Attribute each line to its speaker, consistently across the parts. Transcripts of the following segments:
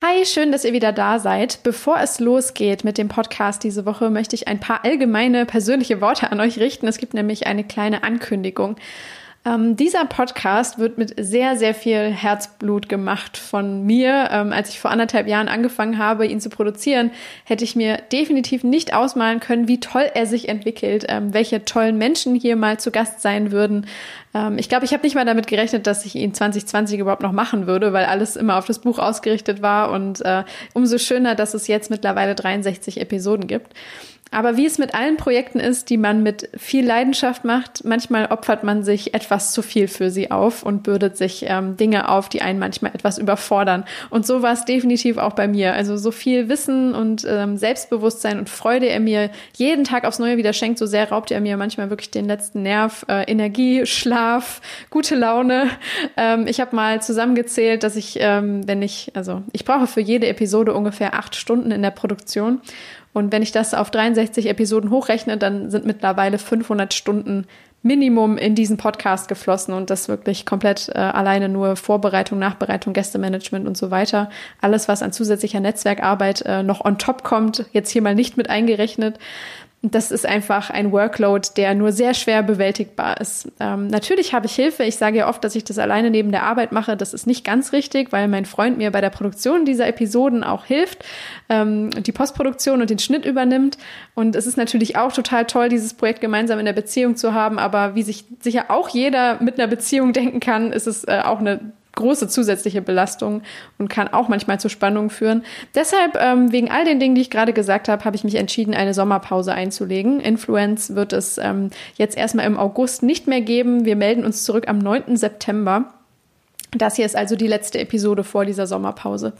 Speaker 1: Hi, schön, dass ihr wieder da seid. Bevor es losgeht mit dem Podcast diese Woche, möchte ich ein paar allgemeine persönliche Worte an euch richten. Es gibt nämlich eine kleine Ankündigung. Ähm, dieser Podcast wird mit sehr, sehr viel Herzblut gemacht von mir. Ähm, als ich vor anderthalb Jahren angefangen habe, ihn zu produzieren, hätte ich mir definitiv nicht ausmalen können, wie toll er sich entwickelt, ähm, welche tollen Menschen hier mal zu Gast sein würden. Ähm, ich glaube, ich habe nicht mal damit gerechnet, dass ich ihn 2020 überhaupt noch machen würde, weil alles immer auf das Buch ausgerichtet war. Und äh, umso schöner, dass es jetzt mittlerweile 63 Episoden gibt. Aber wie es mit allen Projekten ist, die man mit viel Leidenschaft macht, manchmal opfert man sich etwas zu viel für sie auf und bürdet sich ähm, Dinge auf, die einen manchmal etwas überfordern. Und so war es definitiv auch bei mir. Also so viel Wissen und ähm, Selbstbewusstsein und Freude er mir jeden Tag aufs Neue wieder schenkt, so sehr raubt er mir manchmal wirklich den letzten Nerv, äh, Energie, Schlaf, gute Laune. Ähm, ich habe mal zusammengezählt, dass ich, ähm, wenn ich, also ich brauche für jede Episode ungefähr acht Stunden in der Produktion. Und wenn ich das auf 63 Episoden hochrechne, dann sind mittlerweile 500 Stunden Minimum in diesen Podcast geflossen und das wirklich komplett äh, alleine nur Vorbereitung, Nachbereitung, Gästemanagement und so weiter. Alles, was an zusätzlicher Netzwerkarbeit äh, noch on top kommt, jetzt hier mal nicht mit eingerechnet. Das ist einfach ein Workload, der nur sehr schwer bewältigbar ist. Ähm, natürlich habe ich Hilfe. Ich sage ja oft, dass ich das alleine neben der Arbeit mache. Das ist nicht ganz richtig, weil mein Freund mir bei der Produktion dieser Episoden auch hilft, ähm, die Postproduktion und den Schnitt übernimmt. Und es ist natürlich auch total toll, dieses Projekt gemeinsam in der Beziehung zu haben. Aber wie sich sicher auch jeder mit einer Beziehung denken kann, ist es äh, auch eine große zusätzliche Belastung und kann auch manchmal zu Spannungen führen. Deshalb, ähm, wegen all den Dingen, die ich gerade gesagt habe, habe ich mich entschieden, eine Sommerpause einzulegen. Influence wird es ähm, jetzt erstmal im August nicht mehr geben. Wir melden uns zurück am 9. September. Das hier ist also die letzte Episode vor dieser Sommerpause.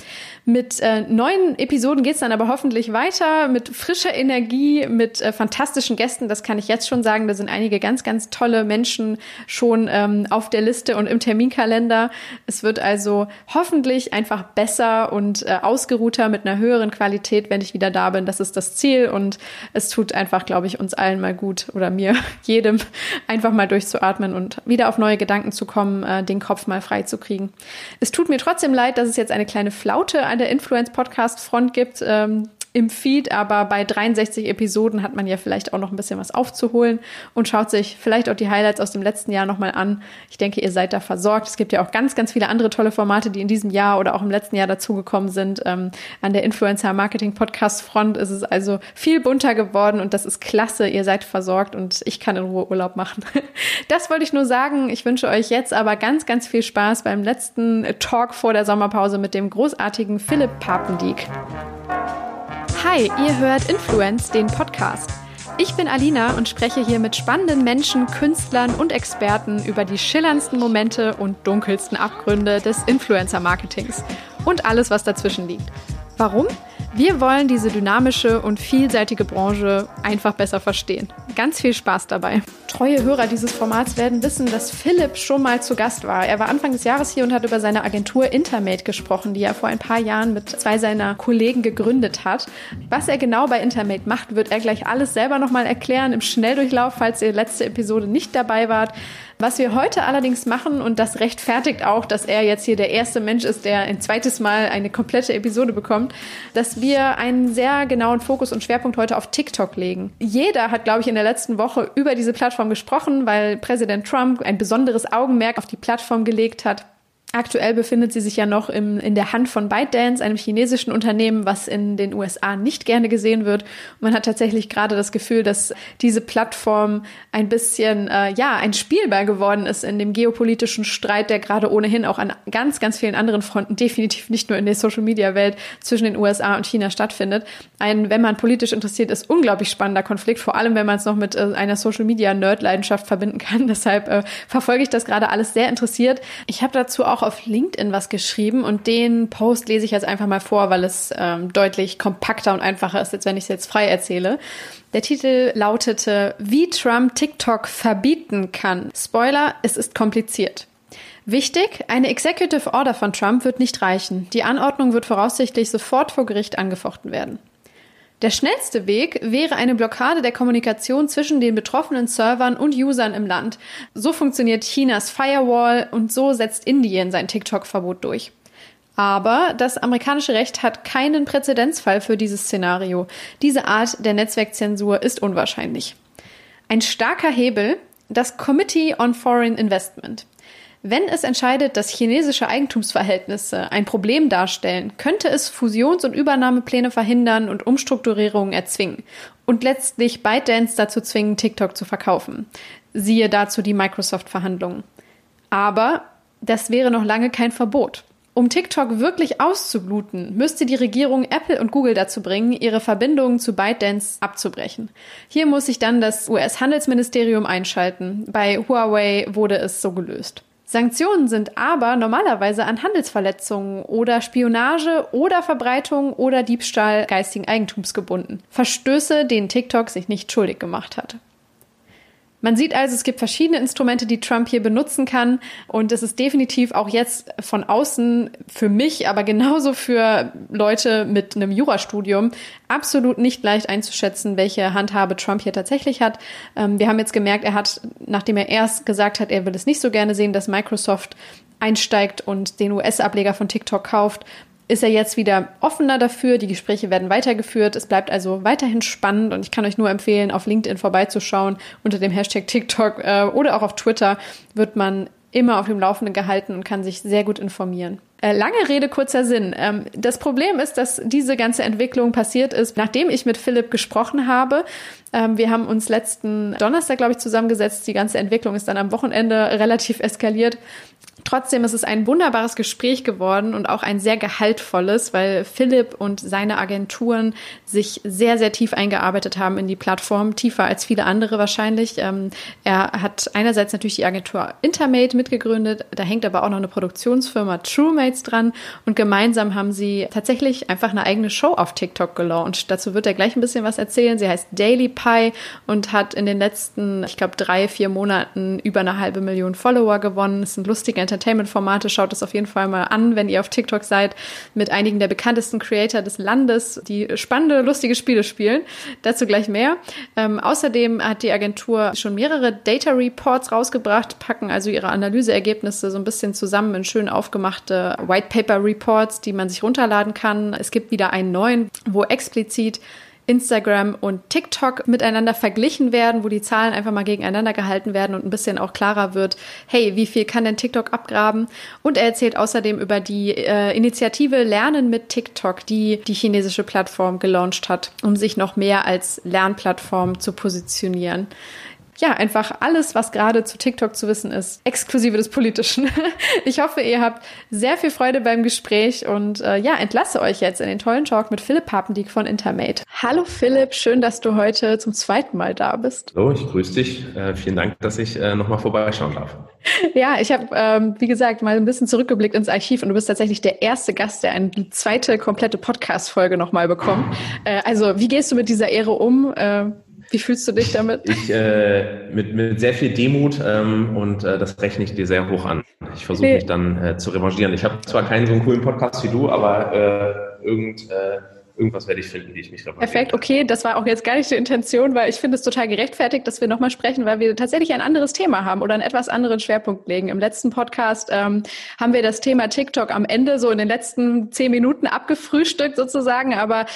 Speaker 1: Mit äh, neuen Episoden geht's dann aber hoffentlich weiter, mit frischer Energie, mit äh, fantastischen Gästen. Das kann ich jetzt schon sagen. Da sind einige ganz, ganz tolle Menschen schon ähm, auf der Liste und im Terminkalender. Es wird also hoffentlich einfach besser und äh, ausgeruhter mit einer höheren Qualität, wenn ich wieder da bin. Das ist das Ziel und es tut einfach, glaube ich, uns allen mal gut oder mir, jedem, einfach mal durchzuatmen und wieder auf neue Gedanken zu kommen, äh, den Kopf mal frei zu kriegen. Es tut mir trotzdem leid, dass es jetzt eine kleine Flaute an der Influence-Podcast-Front gibt. Ähm, im Feed, aber bei 63 Episoden hat man ja vielleicht auch noch ein bisschen was aufzuholen und schaut sich vielleicht auch die Highlights aus dem letzten Jahr nochmal an. Ich denke, ihr seid da versorgt. Es gibt ja auch ganz, ganz viele andere tolle Formate, die in diesem Jahr oder auch im letzten Jahr dazugekommen sind. Ähm, an der Influencer Marketing Podcast Front ist es also viel bunter geworden und das ist klasse. Ihr seid versorgt und ich kann in Ruhe Urlaub machen. Das wollte ich nur sagen. Ich wünsche euch jetzt aber ganz, ganz viel Spaß beim letzten Talk vor der Sommerpause mit dem großartigen Philipp Papendieck. Hi, ihr hört Influence, den Podcast. Ich bin Alina und spreche hier mit spannenden Menschen, Künstlern und Experten über die schillerndsten Momente und dunkelsten Abgründe des Influencer-Marketings und alles, was dazwischen liegt. Warum? Wir wollen diese dynamische und vielseitige Branche einfach besser verstehen. Ganz viel Spaß dabei. Treue Hörer dieses Formats werden wissen, dass Philipp schon mal zu Gast war. Er war Anfang des Jahres hier und hat über seine Agentur Intermate gesprochen, die er vor ein paar Jahren mit zwei seiner Kollegen gegründet hat. Was er genau bei Intermate macht, wird er gleich alles selber nochmal erklären im Schnelldurchlauf, falls ihr letzte Episode nicht dabei wart. Was wir heute allerdings machen, und das rechtfertigt auch, dass er jetzt hier der erste Mensch ist, der ein zweites Mal eine komplette Episode bekommt, dass wir einen sehr genauen Fokus und Schwerpunkt heute auf TikTok legen. Jeder hat, glaube ich, in der letzten Woche über diese Plattform gesprochen, weil Präsident Trump ein besonderes Augenmerk auf die Plattform gelegt hat. Aktuell befindet sie sich ja noch im, in der Hand von ByteDance, einem chinesischen Unternehmen, was in den USA nicht gerne gesehen wird. Und man hat tatsächlich gerade das Gefühl, dass diese Plattform ein bisschen, äh, ja, ein Spielball geworden ist in dem geopolitischen Streit, der gerade ohnehin auch an ganz, ganz vielen anderen Fronten, definitiv nicht nur in der Social-Media-Welt, zwischen den USA und China stattfindet. Ein, wenn man politisch interessiert ist, unglaublich spannender Konflikt, vor allem wenn man es noch mit äh, einer Social-Media-Nerd-Leidenschaft verbinden kann. Deshalb äh, verfolge ich das gerade alles sehr interessiert. Ich habe dazu auch auch auf LinkedIn was geschrieben und den Post lese ich jetzt einfach mal vor, weil es ähm, deutlich kompakter und einfacher ist, als wenn ich es jetzt frei erzähle. Der Titel lautete, wie Trump TikTok verbieten kann. Spoiler, es ist kompliziert. Wichtig, eine Executive Order von Trump wird nicht reichen. Die Anordnung wird voraussichtlich sofort vor Gericht angefochten werden. Der schnellste Weg wäre eine Blockade der Kommunikation zwischen den betroffenen Servern und Usern im Land. So funktioniert Chinas Firewall und so setzt Indien sein TikTok-Verbot durch. Aber das amerikanische Recht hat keinen Präzedenzfall für dieses Szenario. Diese Art der Netzwerkzensur ist unwahrscheinlich. Ein starker Hebel, das Committee on Foreign Investment. Wenn es entscheidet, dass chinesische Eigentumsverhältnisse ein Problem darstellen, könnte es Fusions- und Übernahmepläne verhindern und Umstrukturierungen erzwingen und letztlich ByteDance dazu zwingen, TikTok zu verkaufen. Siehe dazu die Microsoft-Verhandlungen. Aber das wäre noch lange kein Verbot. Um TikTok wirklich auszubluten, müsste die Regierung Apple und Google dazu bringen, ihre Verbindungen zu ByteDance abzubrechen. Hier muss sich dann das US-Handelsministerium einschalten. Bei Huawei wurde es so gelöst. Sanktionen sind aber normalerweise an Handelsverletzungen oder Spionage oder Verbreitung oder Diebstahl geistigen Eigentums gebunden. Verstöße, denen TikTok sich nicht schuldig gemacht hat. Man sieht also, es gibt verschiedene Instrumente, die Trump hier benutzen kann. Und es ist definitiv auch jetzt von außen für mich, aber genauso für Leute mit einem Jurastudium absolut nicht leicht einzuschätzen, welche Handhabe Trump hier tatsächlich hat. Ähm, wir haben jetzt gemerkt, er hat, nachdem er erst gesagt hat, er will es nicht so gerne sehen, dass Microsoft einsteigt und den US-Ableger von TikTok kauft, ist er jetzt wieder offener dafür. Die Gespräche werden weitergeführt. Es bleibt also weiterhin spannend und ich kann euch nur empfehlen, auf LinkedIn vorbeizuschauen. Unter dem Hashtag TikTok äh, oder auch auf Twitter wird man immer auf dem Laufenden gehalten und kann sich sehr gut informieren. Äh, lange Rede, kurzer Sinn. Ähm, das Problem ist, dass diese ganze Entwicklung passiert ist, nachdem ich mit Philipp gesprochen habe. Ähm, wir haben uns letzten Donnerstag, glaube ich, zusammengesetzt. Die ganze Entwicklung ist dann am Wochenende relativ eskaliert. Trotzdem ist es ein wunderbares Gespräch geworden und auch ein sehr gehaltvolles, weil Philipp und seine Agenturen sich sehr, sehr tief eingearbeitet haben in die Plattform, tiefer als viele andere wahrscheinlich. Ähm, er hat einerseits natürlich die Agentur Intermate mitgegründet, da hängt aber auch noch eine Produktionsfirma TrueMates dran und gemeinsam haben sie tatsächlich einfach eine eigene Show auf TikTok gelauncht. Dazu wird er gleich ein bisschen was erzählen. Sie heißt Daily Pie und hat in den letzten, ich glaube, drei, vier Monaten über eine halbe Million Follower gewonnen. Es sind lustige Entertainment-Formate. Schaut es auf jeden Fall mal an, wenn ihr auf TikTok seid, mit einigen der bekanntesten Creator des Landes, die spannende, lustige Spiele spielen. Dazu gleich mehr. Ähm, außerdem hat die Agentur schon mehrere Data Reports rausgebracht, packen also ihre Analyseergebnisse so ein bisschen zusammen in schön aufgemachte White Paper Reports, die man sich runterladen kann. Es gibt wieder einen neuen, wo explizit Instagram und TikTok miteinander verglichen werden, wo die Zahlen einfach mal gegeneinander gehalten werden und ein bisschen auch klarer wird, hey, wie viel kann denn TikTok abgraben? Und er erzählt außerdem über die äh, Initiative Lernen mit TikTok, die die chinesische Plattform gelauncht hat, um sich noch mehr als Lernplattform zu positionieren ja, einfach alles, was gerade zu TikTok zu wissen ist, exklusive des Politischen. Ich hoffe, ihr habt sehr viel Freude beim Gespräch und äh, ja, entlasse euch jetzt in den tollen Talk mit Philipp Papendiek von Intermate. Hallo Philipp, schön, dass du heute zum zweiten Mal da bist.
Speaker 2: Hallo, ich grüße dich. Äh, vielen Dank, dass ich äh, nochmal vorbeischauen darf.
Speaker 1: Ja, ich habe, ähm, wie gesagt, mal ein bisschen zurückgeblickt ins Archiv und du bist tatsächlich der erste Gast, der eine zweite komplette Podcast-Folge nochmal bekommt. Äh, also, wie gehst du mit dieser Ehre um? Wie fühlst du dich damit?
Speaker 2: Ich äh, mit, mit sehr viel Demut ähm, und äh, das rechne ich dir sehr hoch an. Ich versuche nee. mich dann äh, zu revanchieren. Ich habe zwar keinen so einen coolen Podcast wie du, aber äh, irgend äh, irgendwas werde ich finden, wie ich mich
Speaker 1: reparieren Perfekt, okay, das war auch jetzt gar nicht die Intention, weil ich finde es total gerechtfertigt, dass wir nochmal sprechen, weil wir tatsächlich ein anderes Thema haben oder einen etwas anderen Schwerpunkt legen. Im letzten Podcast ähm, haben wir das Thema TikTok am Ende so in den letzten zehn Minuten abgefrühstückt sozusagen, aber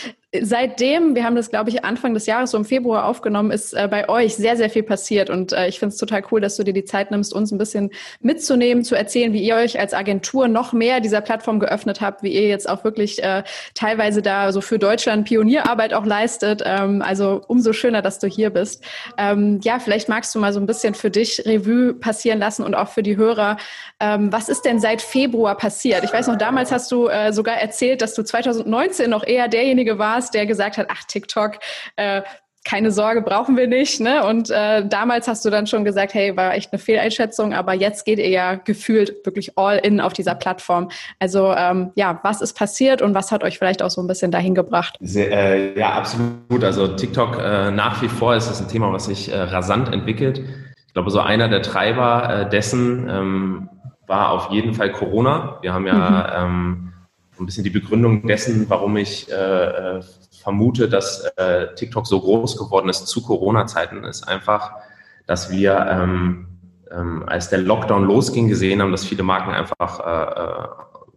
Speaker 1: seitdem, wir haben das, glaube ich, Anfang des Jahres, so im Februar aufgenommen, ist äh, bei euch sehr, sehr viel passiert. Und äh, ich finde es total cool, dass du dir die Zeit nimmst, uns ein bisschen mitzunehmen, zu erzählen, wie ihr euch als Agentur noch mehr dieser Plattform geöffnet habt, wie ihr jetzt auch wirklich äh, teilweise da so für Deutschland Pionierarbeit auch leistet. Ähm, also umso schöner, dass du hier bist. Ähm, ja, vielleicht magst du mal so ein bisschen für dich Revue passieren lassen und auch für die Hörer. Ähm, was ist denn seit Februar passiert? Ich weiß noch, damals hast du äh, sogar erzählt, dass du 2019 noch eher derjenige warst, warst, der gesagt hat, ach, TikTok, äh, keine Sorge, brauchen wir nicht. Ne? Und äh, damals hast du dann schon gesagt, hey, war echt eine Fehleinschätzung, aber jetzt geht ihr ja gefühlt wirklich all in auf dieser Plattform. Also ähm, ja, was ist passiert und was hat euch vielleicht auch so ein bisschen dahin gebracht?
Speaker 2: Sehr, äh, ja, absolut. Also TikTok äh, nach wie vor ist das ein Thema, was sich äh, rasant entwickelt. Ich glaube, so einer der Treiber äh, dessen ähm, war auf jeden Fall Corona. Wir haben ja mhm. ähm, ein bisschen die Begründung dessen, warum ich äh, äh, vermute, dass äh, TikTok so groß geworden ist zu Corona-Zeiten, ist einfach, dass wir, ähm, ähm, als der Lockdown losging, gesehen haben, dass viele Marken einfach äh, äh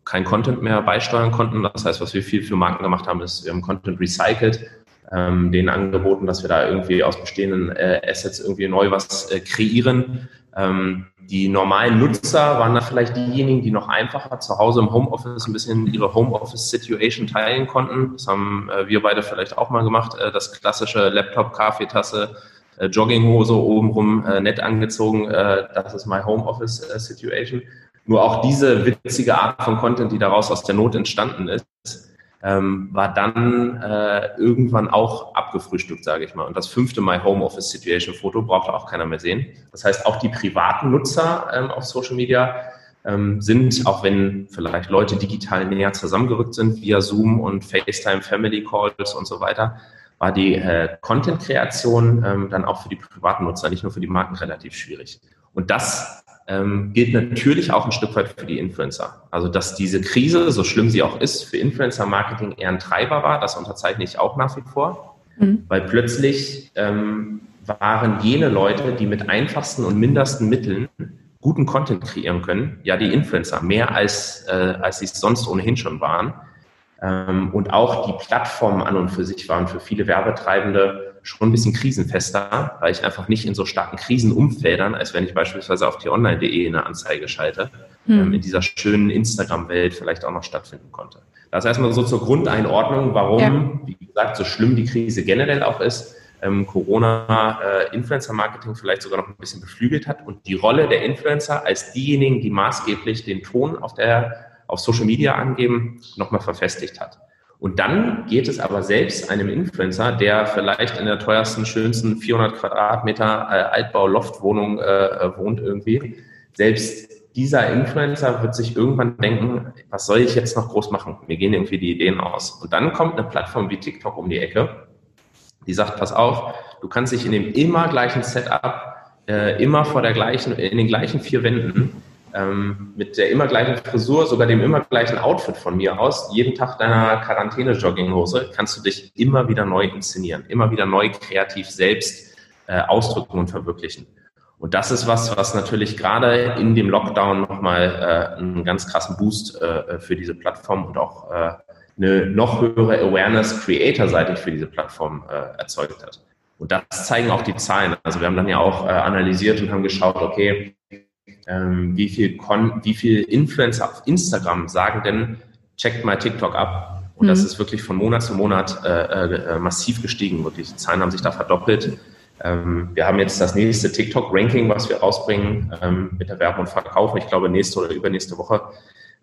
Speaker 2: kein Content mehr beisteuern konnten. Das heißt, was wir viel für Marken gemacht haben, ist, wir haben Content recycelt, ähm, denen angeboten, dass wir da irgendwie aus bestehenden äh, Assets irgendwie neu was äh, kreieren. Ähm, die normalen Nutzer waren da vielleicht diejenigen, die noch einfacher zu Hause im Homeoffice ein bisschen ihre Homeoffice-Situation teilen konnten. Das haben äh, wir beide vielleicht auch mal gemacht. Äh, das klassische Laptop, Kaffeetasse, äh, Jogginghose obenrum äh, nett angezogen. Äh, das ist my Homeoffice-Situation. Nur auch diese witzige Art von Content, die daraus aus der Not entstanden ist, ähm, war dann äh, irgendwann auch abgefrühstückt, sage ich mal. Und das fünfte My Home Office Situation Foto brauchte auch keiner mehr sehen. Das heißt, auch die privaten Nutzer ähm, auf Social Media ähm, sind, auch wenn vielleicht Leute digital näher zusammengerückt sind via Zoom und FaceTime, Family Calls und so weiter, war die äh, Content-Kreation ähm, dann auch für die privaten Nutzer, nicht nur für die Marken, relativ schwierig. Und das ähm, gilt natürlich auch ein Stück weit für die Influencer. Also, dass diese Krise, so schlimm sie auch ist, für Influencer-Marketing eher ein Treiber war, das unterzeichne ich auch nach wie vor, mhm. weil plötzlich ähm, waren jene Leute, die mit einfachsten und mindersten Mitteln guten Content kreieren können, ja die Influencer, mehr als, äh, als sie es sonst ohnehin schon waren. Ähm, und auch die Plattformen an und für sich waren für viele Werbetreibende schon ein bisschen krisenfester, weil ich einfach nicht in so starken Krisenumfeldern, als wenn ich beispielsweise auf die online.de eine Anzeige schalte, hm. ähm, in dieser schönen Instagram-Welt vielleicht auch noch stattfinden konnte. Das ist erstmal so zur Grundeinordnung, warum, ja. wie gesagt, so schlimm die Krise generell auch ist, ähm, Corona äh, Influencer-Marketing vielleicht sogar noch ein bisschen beflügelt hat und die Rolle der Influencer als diejenigen, die maßgeblich den Ton auf der auf Social Media angeben, nochmal verfestigt hat. Und dann geht es aber selbst einem Influencer, der vielleicht in der teuersten, schönsten 400 Quadratmeter äh, Altbau-Loftwohnung äh, wohnt irgendwie, selbst dieser Influencer wird sich irgendwann denken, was soll ich jetzt noch groß machen? Mir gehen irgendwie die Ideen aus. Und dann kommt eine Plattform wie TikTok um die Ecke, die sagt, pass auf, du kannst dich in dem immer gleichen Setup, äh, immer vor der gleichen, in den gleichen vier Wänden ähm, mit der immer gleichen Frisur, sogar dem immer gleichen Outfit von mir aus, jeden Tag deiner Quarantäne-Jogginghose, kannst du dich immer wieder neu inszenieren, immer wieder neu kreativ selbst äh, ausdrücken und verwirklichen. Und das ist was, was natürlich gerade in dem Lockdown nochmal äh, einen ganz krassen Boost äh, für diese Plattform und auch äh, eine noch höhere Awareness creator-seitig für diese Plattform äh, erzeugt hat. Und das zeigen auch die Zahlen. Also wir haben dann ja auch äh, analysiert und haben geschaut, okay, ähm, wie viel Kon wie viel Influencer auf Instagram sagen denn, checkt mal TikTok ab. Und mhm. das ist wirklich von Monat zu Monat äh, äh, massiv gestiegen. Wirklich, die Zahlen haben sich da verdoppelt. Ähm, wir haben jetzt das nächste TikTok-Ranking, was wir rausbringen ähm, mit der Werbung und Verkauf. Ich glaube, nächste oder übernächste Woche.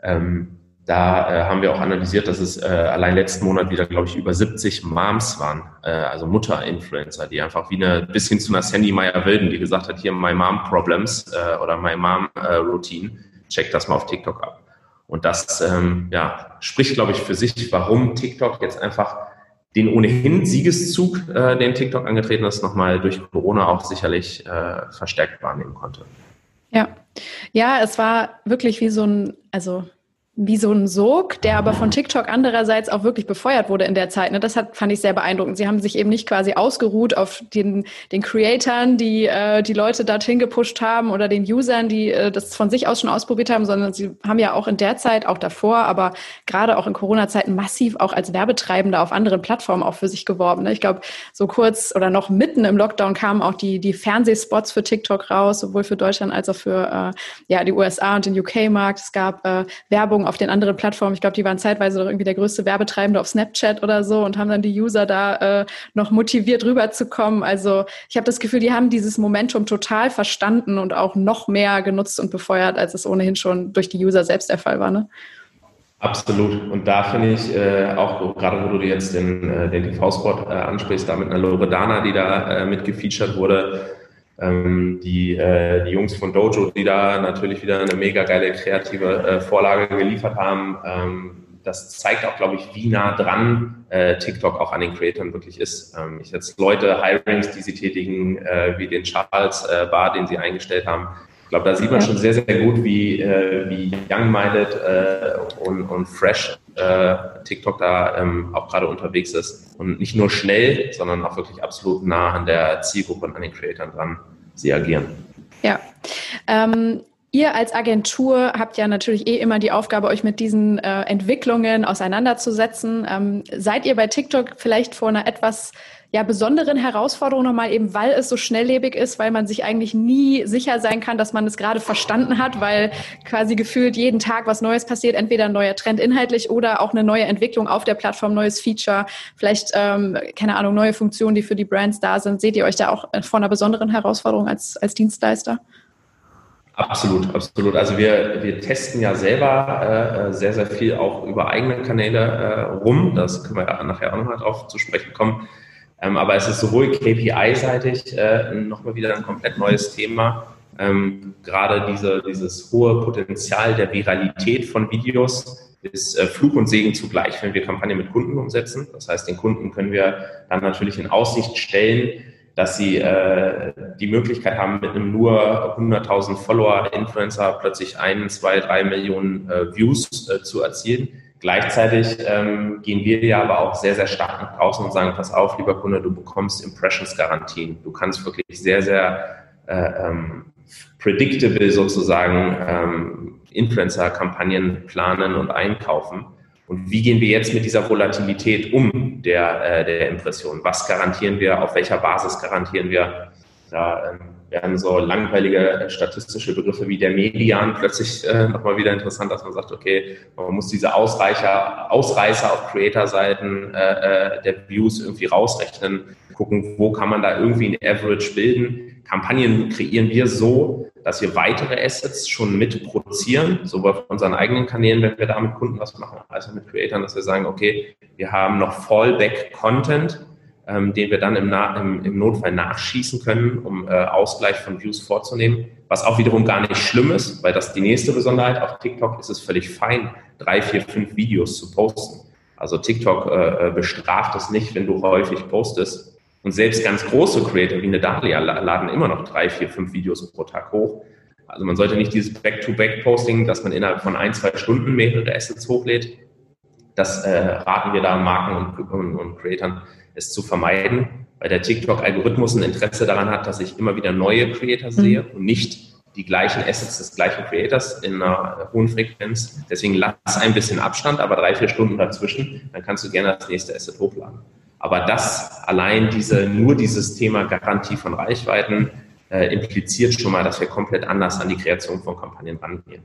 Speaker 2: Ähm, da äh, haben wir auch analysiert, dass es äh, allein letzten Monat wieder, glaube ich, über 70 Moms waren, äh, also Mutter-Influencer, die einfach wie eine, bis hin zu einer Sandy Meyer-Wilden, die gesagt hat, hier My Mom Problems äh, oder My Mom äh, Routine, check das mal auf TikTok ab. Und das ähm, ja, spricht, glaube ich, für sich, warum TikTok jetzt einfach den ohnehin Siegeszug, äh, den TikTok angetreten ist, nochmal durch Corona auch sicherlich äh, verstärkt wahrnehmen konnte.
Speaker 1: Ja, ja, es war wirklich wie so ein, also wie so ein Sog, der aber von TikTok andererseits auch wirklich befeuert wurde in der Zeit. Ne? Das hat, fand ich sehr beeindruckend. Sie haben sich eben nicht quasi ausgeruht auf den, den Creatoren, die äh, die Leute dorthin gepusht haben oder den Usern, die äh, das von sich aus schon ausprobiert haben, sondern sie haben ja auch in der Zeit, auch davor, aber gerade auch in Corona-Zeiten massiv auch als Werbetreibende auf anderen Plattformen auch für sich geworben. Ne? Ich glaube, so kurz oder noch mitten im Lockdown kamen auch die, die Fernsehspots für TikTok raus, sowohl für Deutschland als auch für äh, ja, die USA und den UK-Markt. Es gab äh, Werbung Werbung auf den anderen Plattformen. Ich glaube, die waren zeitweise doch irgendwie der größte Werbetreibende auf Snapchat oder so und haben dann die User da äh, noch motiviert rüberzukommen. Also ich habe das Gefühl, die haben dieses Momentum total verstanden und auch noch mehr genutzt und befeuert, als es ohnehin schon durch die User selbst der Fall war. Ne?
Speaker 2: Absolut. Und da finde ich äh, auch, gerade wo du jetzt den, äh, den TV-Spot äh, ansprichst, da mit einer Loredana, die da äh, mitgefeatured wurde, ähm, die, äh, die Jungs von Dojo, die da natürlich wieder eine mega geile kreative äh, Vorlage geliefert haben. Ähm, das zeigt auch, glaube ich, wie nah dran äh, TikTok auch an den Creatoren wirklich ist. Ähm, ich jetzt Leute, Hirings, die sie tätigen, äh, wie den Charles äh, Bar, den sie eingestellt haben. Ich glaube, da sieht man schon sehr, sehr gut, wie, äh, wie young-minded äh, und, und fresh äh, TikTok da ähm, auch gerade unterwegs ist. Und nicht nur schnell, sondern auch wirklich absolut nah an der Zielgruppe und an den Creatoren dran sie agieren.
Speaker 1: Ja. Ähm, Ihr als Agentur habt ja natürlich eh immer die Aufgabe, euch mit diesen äh, Entwicklungen auseinanderzusetzen. Ähm, seid ihr bei TikTok vielleicht vor einer etwas ja, besonderen Herausforderung nochmal eben, weil es so schnelllebig ist, weil man sich eigentlich nie sicher sein kann, dass man es gerade verstanden hat, weil quasi gefühlt jeden Tag was Neues passiert, entweder ein neuer Trend inhaltlich oder auch eine neue Entwicklung auf der Plattform, neues Feature, vielleicht, ähm, keine Ahnung, neue Funktionen, die für die Brands da sind. Seht ihr euch da auch vor einer besonderen Herausforderung als, als Dienstleister?
Speaker 2: Absolut, absolut. Also wir, wir testen ja selber äh, sehr, sehr viel auch über eigene Kanäle äh, rum. Das können wir ja nachher auch nochmal drauf zu sprechen kommen. Ähm, aber es ist sowohl KPI-seitig äh, nochmal wieder ein komplett neues Thema. Ähm, gerade diese, dieses hohe Potenzial der Viralität von Videos ist äh, Fluch und Segen zugleich, wenn wir Kampagnen mit Kunden umsetzen. Das heißt, den Kunden können wir dann natürlich in Aussicht stellen, dass sie äh, die Möglichkeit haben, mit einem nur 100.000 Follower-Influencer plötzlich ein, zwei, drei Millionen äh, Views äh, zu erzielen. Gleichzeitig ähm, gehen wir ja aber auch sehr, sehr stark nach draußen und sagen, pass auf, lieber Kunde, du bekommst Impressions-Garantien. Du kannst wirklich sehr, sehr äh, ähm, predictable sozusagen ähm, Influencer-Kampagnen planen und einkaufen. Und wie gehen wir jetzt mit dieser Volatilität um der, äh, der Impression? Was garantieren wir? Auf welcher Basis garantieren wir? Da ähm, werden so langweilige äh, statistische Begriffe wie der Median plötzlich äh, nochmal wieder interessant, dass man sagt, okay, man muss diese Ausreicher, Ausreißer auf Creator-Seiten äh, äh, der Views irgendwie rausrechnen, gucken, wo kann man da irgendwie ein Average bilden. Kampagnen kreieren wir so, dass wir weitere Assets schon mit produzieren, sowohl auf unseren eigenen Kanälen, wenn wir da mit Kunden was machen, als auch mit Creatoren, dass wir sagen, okay, wir haben noch Fallback-Content, ähm, den wir dann im, im, im, Notfall nachschießen können, um äh, Ausgleich von Views vorzunehmen, was auch wiederum gar nicht schlimm ist, weil das die nächste Besonderheit, auf TikTok ist es völlig fein, drei, vier, fünf Videos zu posten. Also TikTok äh, äh bestraft es nicht, wenn du häufig postest, und selbst ganz große Creator wie eine Dahlia laden immer noch drei, vier, fünf Videos pro Tag hoch. Also man sollte nicht dieses Back-to-Back-Posting, dass man innerhalb von ein, zwei Stunden mehrere Assets hochlädt. Das äh, raten wir da Marken und, und, und Creatern, es zu vermeiden, weil der TikTok-Algorithmus ein Interesse daran hat, dass ich immer wieder neue Creator mhm. sehe und nicht die gleichen Assets des gleichen Creators in einer hohen Frequenz. Deswegen lass ein bisschen Abstand, aber drei, vier Stunden dazwischen, dann kannst du gerne das nächste Asset hochladen. Aber das allein diese, nur dieses Thema Garantie von Reichweiten äh, impliziert schon mal, dass wir komplett anders an die Kreation von Kampagnen rangehen.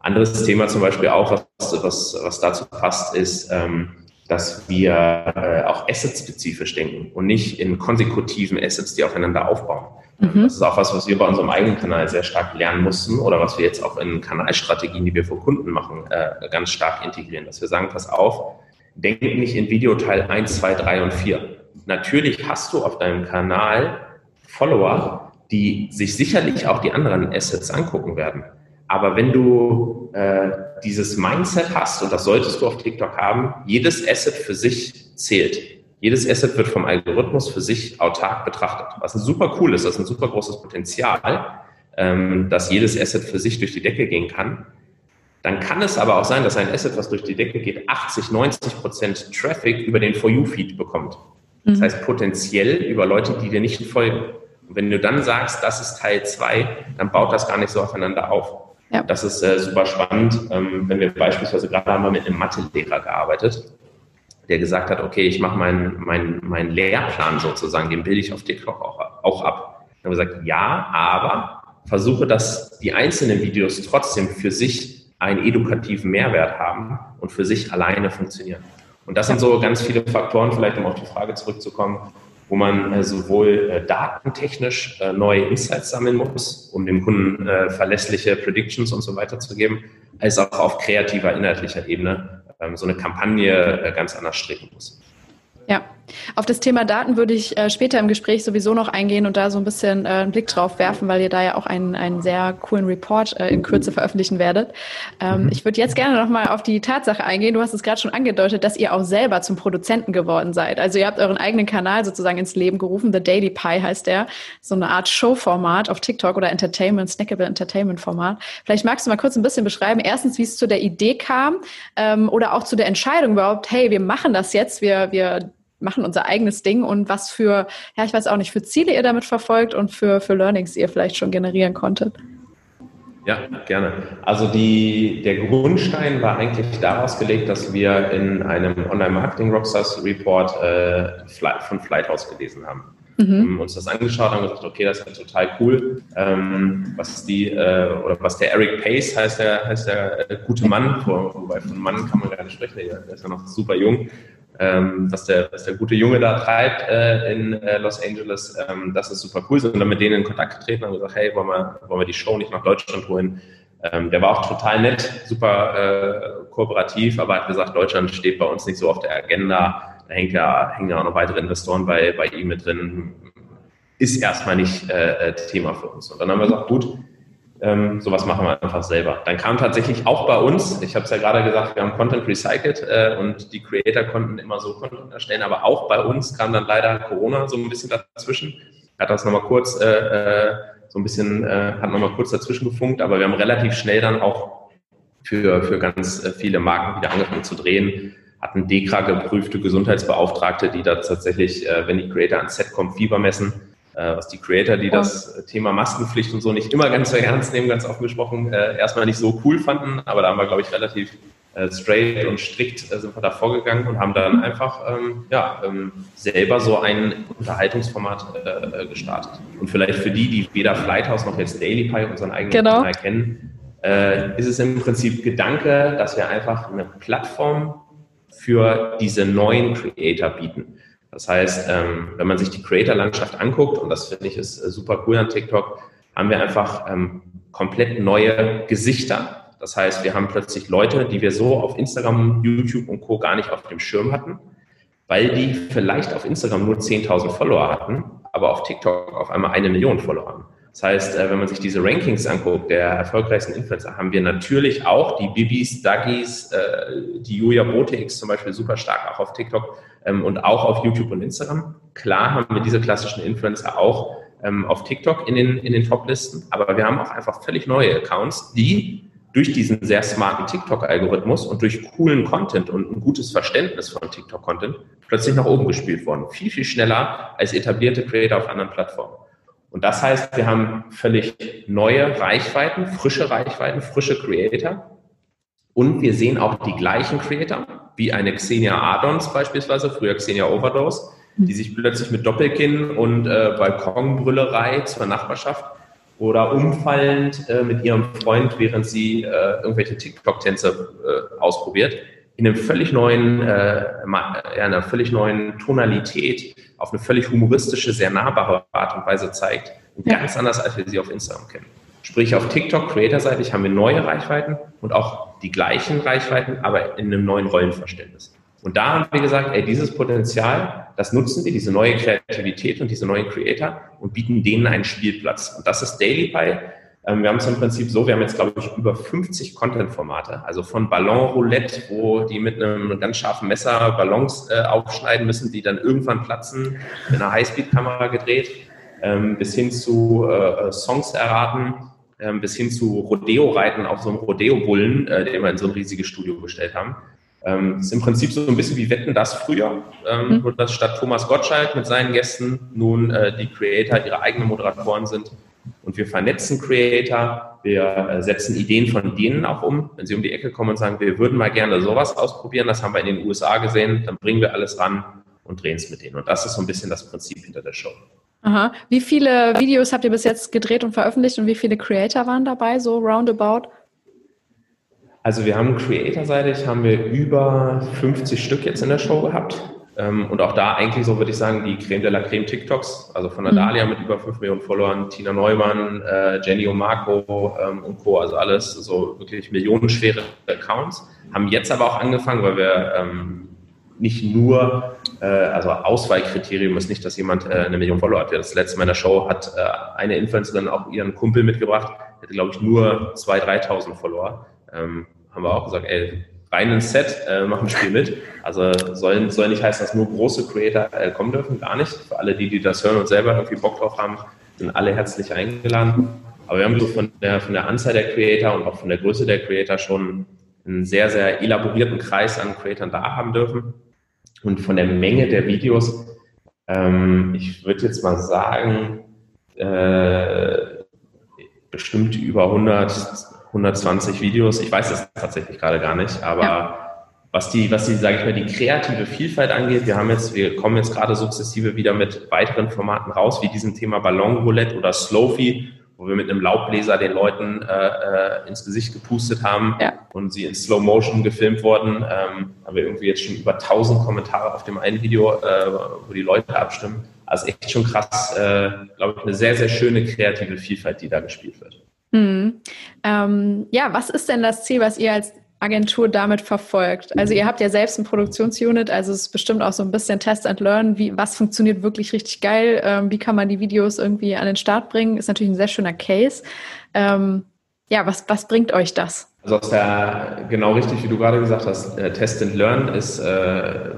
Speaker 2: Anderes Thema zum Beispiel auch, was, was, was dazu passt, ist, ähm, dass wir äh, auch asset-spezifisch denken und nicht in konsekutiven Assets, die aufeinander aufbauen. Mhm. Das ist auch was, was wir bei unserem eigenen Kanal sehr stark lernen mussten oder was wir jetzt auch in Kanalstrategien, die wir für Kunden machen, äh, ganz stark integrieren, dass wir sagen, pass auf, denk nicht in Videoteil 1, 2, 3 und 4. Natürlich hast du auf deinem Kanal Follower, die sich sicherlich auch die anderen Assets angucken werden. Aber wenn du äh, dieses Mindset hast, und das solltest du auf TikTok haben, jedes Asset für sich zählt. Jedes Asset wird vom Algorithmus für sich autark betrachtet. Was super cool ist, das ist ein super großes Potenzial, ähm, dass jedes Asset für sich durch die Decke gehen kann. Dann kann es aber auch sein, dass ein Asset, was durch die Decke geht, 80, 90 Prozent Traffic über den For You-Feed bekommt. Das mhm. heißt potenziell über Leute, die dir nicht folgen. Und wenn du dann sagst, das ist Teil 2, dann baut das gar nicht so aufeinander auf. Ja. Das ist äh, super spannend. Ähm, wenn wir beispielsweise gerade haben wir mit einem Mathelehrer gearbeitet, der gesagt hat, okay, ich mache meinen mein, mein Lehrplan sozusagen, den bilde ich auf TikTok auch, auch ab. Dann haben wir gesagt, ja, aber versuche, dass die einzelnen Videos trotzdem für sich einen edukativen Mehrwert haben und für sich alleine funktionieren. Und das sind so ganz viele Faktoren, vielleicht um auf die Frage zurückzukommen, wo man äh, sowohl äh, datentechnisch äh, neue Insights sammeln muss, um dem Kunden verlässliche Predictions und so weiter zu geben, als auch auf kreativer, inhaltlicher Ebene ähm, so eine Kampagne ganz anders stricken muss.
Speaker 1: Ja, auf das Thema Daten würde ich äh, später im Gespräch sowieso noch eingehen und da so ein bisschen äh, einen Blick drauf werfen, weil ihr da ja auch einen, einen sehr coolen Report äh, in Kürze veröffentlichen werdet. Ähm, mhm. Ich würde jetzt gerne noch mal auf die Tatsache eingehen. Du hast es gerade schon angedeutet, dass ihr auch selber zum Produzenten geworden seid. Also ihr habt euren eigenen Kanal sozusagen ins Leben gerufen. The Daily Pie heißt der. So eine Art Showformat auf TikTok oder Entertainment, Snackable Entertainment Format. Vielleicht magst du mal kurz ein bisschen beschreiben, erstens, wie es zu der Idee kam ähm, oder auch zu der Entscheidung überhaupt, hey, wir machen das jetzt, wir, wir machen unser eigenes Ding und was für, ja, ich weiß auch nicht, für Ziele ihr damit verfolgt und für, für Learnings ihr vielleicht schon generieren konntet.
Speaker 2: Ja, gerne. Also die, der Grundstein war eigentlich daraus gelegt, dass wir in einem Online-Marketing-Rockstars-Report äh, von Flighthouse gelesen haben. Mhm. Haben uns das angeschaut und gesagt, okay, das ist total cool. Ähm, was die, äh, oder was der Eric Pace heißt, der, heißt der äh, gute Mann, wobei von Mann kann man gar nicht sprechen, der ist ja noch super jung ähm, was, der, was der gute Junge da treibt äh, in äh, Los Angeles, ähm, das ist super cool. Sind dann mit denen in Kontakt getreten und gesagt, hey, wollen wir, wollen wir die Show nicht nach Deutschland holen? Ähm, der war auch total nett, super äh, kooperativ, aber hat gesagt, Deutschland steht bei uns nicht so auf der Agenda. Da hängt ja, hängen ja auch noch weitere Investoren bei, bei ihm mit drin. Ist erstmal nicht äh, äh Thema für uns. Und dann haben wir gesagt, gut, ähm, sowas machen wir einfach selber. Dann kam tatsächlich auch bei uns, ich habe es ja gerade gesagt, wir haben Content recycled äh, und die Creator konnten immer so Content erstellen, aber auch bei uns kam dann leider Corona so ein bisschen dazwischen. Hat das nochmal kurz, äh, äh, so ein bisschen, äh, hat nochmal kurz dazwischen gefunkt, aber wir haben relativ schnell dann auch für, für ganz äh, viele Marken wieder angefangen zu drehen, hatten DEKRA geprüfte Gesundheitsbeauftragte, die da tatsächlich, äh, wenn die Creator ans Set kommen, Fieber messen was die Creator, die das Thema Maskenpflicht und so nicht immer ganz so ernst nehmen, ganz offen gesprochen, äh, erstmal nicht so cool fanden, aber da haben wir, glaube ich, relativ äh, straight und strikt sind wir da vorgegangen und haben dann einfach ähm, ja, ähm, selber so ein Unterhaltungsformat äh, gestartet. Und vielleicht für die, die weder Flighthouse noch jetzt Daily Pie unseren eigenen genau. Kanal kennen, äh, ist es im Prinzip Gedanke, dass wir einfach eine Plattform für diese neuen Creator bieten. Das heißt, ähm, wenn man sich die Creator-Landschaft anguckt, und das finde ich ist äh, super cool an TikTok, haben wir einfach ähm, komplett neue Gesichter. Das heißt, wir haben plötzlich Leute, die wir so auf Instagram, YouTube und Co. gar nicht auf dem Schirm hatten, weil die vielleicht auf Instagram nur 10.000 Follower hatten, aber auf TikTok auf einmal eine Million Follower haben. Das heißt, äh, wenn man sich diese Rankings anguckt, der erfolgreichsten Influencer, haben wir natürlich auch die Bibis, Duggies, äh, die Julia Botex zum Beispiel super stark auch auf TikTok ähm, und auch auf YouTube und Instagram. Klar haben wir diese klassischen Influencer auch ähm, auf TikTok in den, in den Top-Listen, aber wir haben auch einfach völlig neue Accounts, die durch diesen sehr smarten TikTok-Algorithmus und durch coolen Content und ein gutes Verständnis von TikTok-Content plötzlich nach oben gespielt worden. Viel, viel schneller als etablierte Creator auf anderen Plattformen. Und das heißt, wir haben völlig neue Reichweiten, frische Reichweiten, frische Creator. Und wir sehen auch die gleichen Creator, wie eine Xenia Adons beispielsweise, früher Xenia Overdose, die sich plötzlich mit Doppelkinn und äh, Balkonbrüllerei zur Nachbarschaft oder umfallend äh, mit ihrem Freund, während sie äh, irgendwelche TikTok-Tänze äh, ausprobiert, in einem völlig neuen, äh, einer völlig neuen Tonalität auf eine völlig humoristische, sehr nahbare Art und Weise zeigt. Und ja. ganz anders, als wir sie auf Instagram kennen. Sprich, auf TikTok, Creator-seitig haben wir neue Reichweiten und auch die gleichen Reichweiten, aber in einem neuen Rollenverständnis. Und da haben wir gesagt, ey, dieses Potenzial, das nutzen wir, diese neue Kreativität und diese neuen Creator und bieten denen einen Spielplatz. Und das ist DailyPie ähm, wir haben es im Prinzip so, wir haben jetzt, glaube ich, über 50 Content-Formate. Also von Ballon-Roulette, wo die mit einem ganz scharfen Messer Ballons äh, aufschneiden müssen, die dann irgendwann platzen, mit einer Highspeed-Kamera gedreht, ähm, bis hin zu äh, Songs erraten, ähm, bis hin zu Rodeo-Reiten auf so einem Rodeo-Bullen, äh, den wir in so ein riesiges Studio gestellt haben. Ähm, ist im Prinzip so ein bisschen wie Wetten das früher, ähm, mhm. nur dass statt Thomas Gottschalk mit seinen Gästen nun äh, die Creator ihre eigenen Moderatoren sind und wir vernetzen Creator, wir äh, setzen Ideen von denen auch um. Wenn sie um die Ecke kommen und sagen, wir würden mal gerne sowas ausprobieren, das haben wir in den USA gesehen, dann bringen wir alles ran und drehen es mit denen. Und das ist so ein bisschen das Prinzip hinter der Show.
Speaker 1: Aha. Wie viele Videos habt ihr bis jetzt gedreht und veröffentlicht und wie viele Creator waren dabei, so roundabout?
Speaker 2: Also wir haben Creator-seitig haben wir über 50 Stück jetzt in der Show gehabt. Ähm, und auch da eigentlich so würde ich sagen, die Creme de la Creme TikToks, also von der mhm. Dalia mit über 5 Millionen Followern, Tina Neumann, äh, Jenny Omarco ähm, und Co., also alles so wirklich millionenschwere Accounts, haben jetzt aber auch angefangen, weil wir ähm, nicht nur, äh, also Auswahlkriterium ist nicht, dass jemand äh, eine Million Follower hat. Das letzte Mal in der Show hat äh, eine Influencerin auch ihren Kumpel mitgebracht, der hatte, glaube ich, nur 2.000, 3.000 Follower. Ähm, haben wir auch gesagt, ey, rein ins Set, äh, machen ein Spiel mit. Also soll, soll nicht heißen, dass nur große Creator äh, kommen dürfen, gar nicht. Für alle, die, die das hören und selber irgendwie Bock drauf haben, sind alle herzlich eingeladen. Aber wir haben so von der, von der Anzahl der Creator und auch von der Größe der Creator schon einen sehr, sehr elaborierten Kreis an Creatoren da haben dürfen. Und von der Menge der Videos, ähm, ich würde jetzt mal sagen, äh, bestimmt über 100, 120 Videos. Ich weiß es tatsächlich gerade gar nicht, aber ja. was die, was die, sage ich mal, die kreative Vielfalt angeht, wir haben jetzt, wir kommen jetzt gerade sukzessive wieder mit weiteren Formaten raus, wie diesem Thema Ballonroulette oder Slowfie, wo wir mit einem Laubbläser den Leuten äh, äh, ins Gesicht gepustet haben ja. Und sie in Slow Motion gefilmt wurden. Ähm, haben wir irgendwie jetzt schon über 1000 Kommentare auf dem einen Video, äh, wo die Leute abstimmen. Also echt schon krass, äh, glaube ich, eine sehr, sehr schöne kreative Vielfalt, die da gespielt wird.
Speaker 1: Mhm. Ähm, ja, was ist denn das Ziel, was ihr als Agentur damit verfolgt? Also ihr habt ja selbst ein Produktionsunit, also es ist bestimmt auch so ein bisschen Test and Learn, wie, was funktioniert wirklich richtig geil, ähm, wie kann man die Videos irgendwie an den Start bringen, ist natürlich ein sehr schöner Case. Ähm, ja, was, was bringt euch das?
Speaker 2: Also aus der, genau richtig, wie du gerade gesagt hast, äh, Test and Learn ist, äh,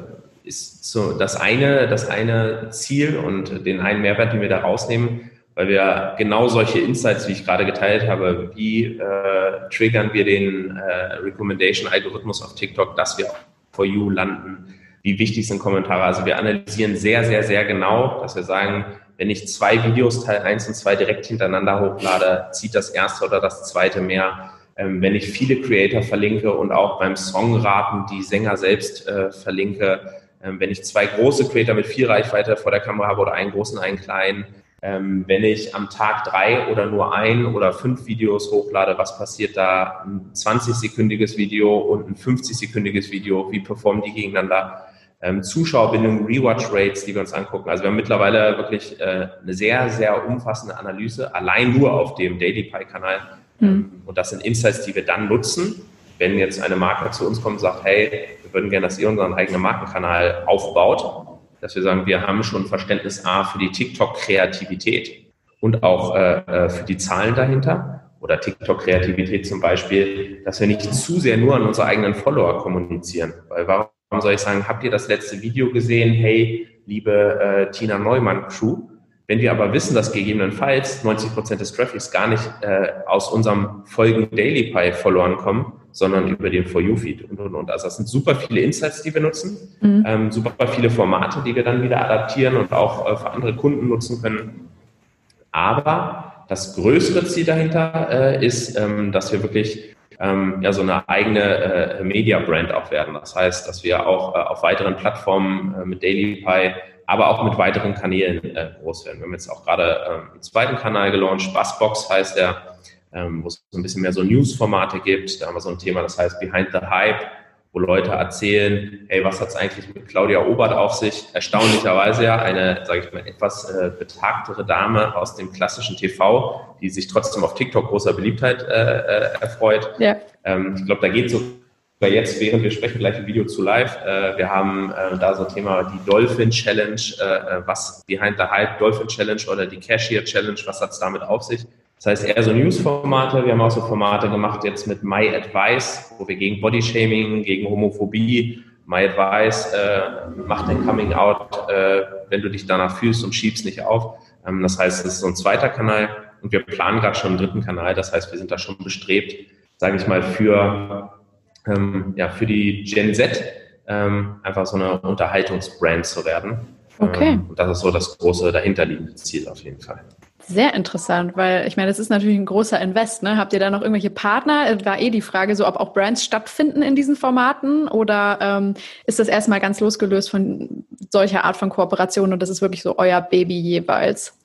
Speaker 2: ist so das eine, das eine Ziel und den einen Mehrwert, den wir da rausnehmen, weil wir genau solche Insights, wie ich gerade geteilt habe, wie äh, triggern wir den äh, Recommendation-Algorithmus auf TikTok, dass wir for you landen, wie wichtig sind Kommentare. Also wir analysieren sehr, sehr, sehr genau, dass wir sagen, wenn ich zwei Videos Teil 1 und 2 direkt hintereinander hochlade, zieht das erste oder das zweite mehr. Ähm, wenn ich viele Creator verlinke und auch beim Songraten die Sänger selbst äh, verlinke, ähm, wenn ich zwei große Creator mit viel Reichweite vor der Kamera habe oder einen großen, einen kleinen, ähm, wenn ich am Tag drei oder nur ein oder fünf Videos hochlade, was passiert da? Ein 20-sekündiges Video und ein 50-sekündiges Video, wie performen die gegeneinander? Ähm, Zuschauerbindung, Rewatch-Rates, die wir uns angucken. Also wir haben mittlerweile wirklich äh, eine sehr, sehr umfassende Analyse, allein nur auf dem Daily Pie-Kanal. Mhm. Und das sind Insights, die wir dann nutzen, wenn jetzt eine Marke zu uns kommt und sagt, hey, wir würden gerne, dass ihr unseren eigenen Markenkanal aufbaut dass wir sagen, wir haben schon Verständnis A für die TikTok-Kreativität und auch äh, äh, für die Zahlen dahinter oder TikTok-Kreativität zum Beispiel, dass wir nicht zu sehr nur an unsere eigenen Follower kommunizieren. Weil warum soll ich sagen, habt ihr das letzte Video gesehen? Hey, liebe äh, Tina Neumann Crew. Wenn wir aber wissen, dass gegebenenfalls 90 Prozent des Traffics gar nicht äh, aus unserem Folgen Daily Pie Followern kommen, sondern über den For You-Feed und, und, und. Also das sind super viele Insights, die wir nutzen, mhm. ähm, super viele Formate, die wir dann wieder adaptieren und auch äh, für andere Kunden nutzen können. Aber das größere Ziel dahinter äh, ist, ähm, dass wir wirklich ähm, ja so eine eigene äh, Media-Brand auch werden. Das heißt, dass wir auch äh, auf weiteren Plattformen äh, mit DailyPie aber auch mit weiteren Kanälen äh, groß werden. Wir haben jetzt auch gerade ähm, einen zweiten Kanal gelauncht, Bassbox heißt der, ähm, wo es so ein bisschen mehr so News-Formate gibt. Da haben wir so ein Thema, das heißt Behind the Hype, wo Leute erzählen, hey, was hat es eigentlich mit Claudia Obert auf sich? Erstaunlicherweise ja eine, sage ich mal, etwas äh, betagtere Dame aus dem klassischen TV, die sich trotzdem auf TikTok großer Beliebtheit äh, äh, erfreut. Ja. Ähm, ich glaube, da geht so jetzt, während wir sprechen, gleich ein Video zu live. Äh, wir haben äh, da so ein Thema die Dolphin Challenge, äh, was Behind the Hype Dolphin Challenge oder die Cashier Challenge, was hat es damit auf sich? Das heißt eher so News-Formate. Wir haben auch so Formate gemacht jetzt mit My Advice, wo wir gegen Bodyshaming, gegen Homophobie, My Advice äh, macht ein Coming Out, äh, wenn du dich danach fühlst und schiebst nicht auf. Ähm, das heißt, es ist so ein zweiter Kanal und wir planen gerade schon einen dritten Kanal. Das heißt, wir sind da schon bestrebt, sage ich mal, für, ähm, ja, für die Gen Z ähm, einfach so eine Unterhaltungsbrand zu werden.
Speaker 1: Okay.
Speaker 2: Ähm, und das ist so das große dahinterliegende Ziel auf jeden Fall.
Speaker 1: Sehr interessant, weil ich meine, das ist natürlich ein großer Invest. Ne? Habt ihr da noch irgendwelche Partner? War eh die Frage, so ob auch Brands stattfinden in diesen Formaten oder ähm, ist das erstmal ganz losgelöst von solcher Art von Kooperation und das ist wirklich so euer Baby jeweils?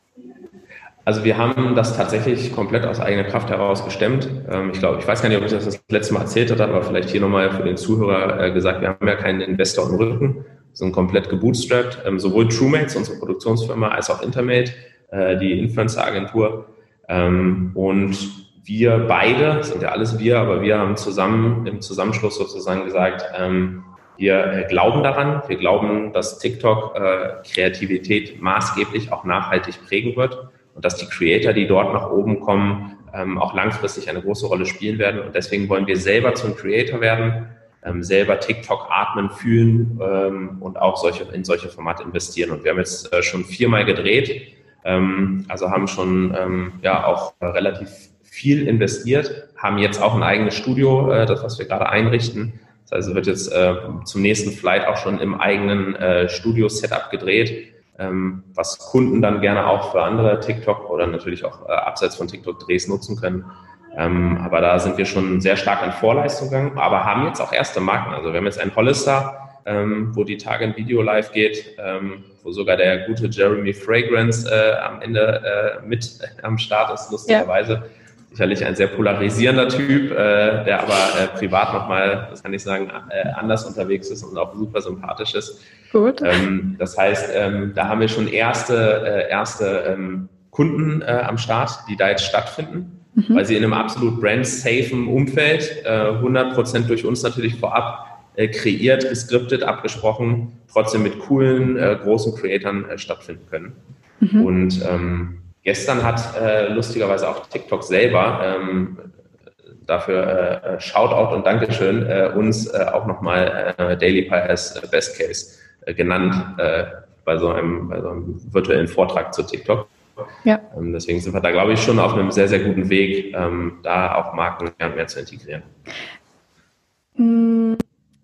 Speaker 2: Also wir haben das tatsächlich komplett aus eigener Kraft heraus gestemmt. Ähm, ich glaube, ich weiß gar nicht, ob ich das das letzte Mal erzählt habe, aber vielleicht hier nochmal für den Zuhörer äh, gesagt, wir haben ja keinen Investor im Rücken, sind komplett gebootstrapped. Ähm, sowohl TrueMates, unsere Produktionsfirma, als auch Intermate äh, die Influencer-Agentur. Ähm, und wir beide, sind ja alles wir, aber wir haben zusammen im Zusammenschluss sozusagen gesagt, wir äh, glauben daran, wir glauben, dass TikTok Kreativität maßgeblich auch nachhaltig prägen wird und dass die Creator, die dort nach oben kommen, ähm, auch langfristig eine große Rolle spielen werden. Und deswegen wollen wir selber zum Creator werden, ähm, selber TikTok atmen, fühlen ähm, und auch solche, in solche Formate investieren. Und wir haben jetzt äh, schon viermal gedreht ähm, also haben schon ähm, ja auch relativ viel investiert, haben jetzt auch ein eigenes Studio, äh, das was wir gerade einrichten. Das heißt, es wird jetzt äh, zum nächsten Flight auch schon im eigenen äh, Studio-Setup gedreht. Ähm, was Kunden dann gerne auch für andere TikTok oder natürlich auch äh, abseits von TikTok-Drehs nutzen können. Ähm, aber da sind wir schon sehr stark an Vorleistung gegangen, aber haben jetzt auch erste Marken. Also wir haben jetzt ein Hollister, ähm, wo die Tage ein Video live geht, ähm, wo sogar der gute Jeremy Fragrance äh, am Ende äh, mit am Start ist, lustigerweise. Ja. Sicherlich ein sehr polarisierender Typ, äh, der aber äh, privat nochmal, das kann ich sagen, äh, anders unterwegs ist und auch super sympathisch ist. Gut. Ähm, das heißt, ähm, da haben wir schon erste, äh, erste ähm, Kunden äh, am Start, die da jetzt stattfinden mhm. weil sie in einem absolut brand-safen Umfeld, äh, 100% durch uns natürlich vorab äh, kreiert, geskriptet, abgesprochen, trotzdem mit coolen, äh, großen Creatoren äh, stattfinden können. Mhm. Und ähm, gestern hat lustigerweise auch TikTok selber ähm, dafür äh, Shoutout und Dankeschön äh, uns äh, auch nochmal äh, Daily Pie als Best Case genannt äh, bei, so einem, bei so einem virtuellen Vortrag zu TikTok. Ja. Ähm, deswegen sind wir da, glaube ich, schon auf einem sehr, sehr guten Weg, ähm, da auch Marken mehr und mehr zu integrieren.
Speaker 1: Mm,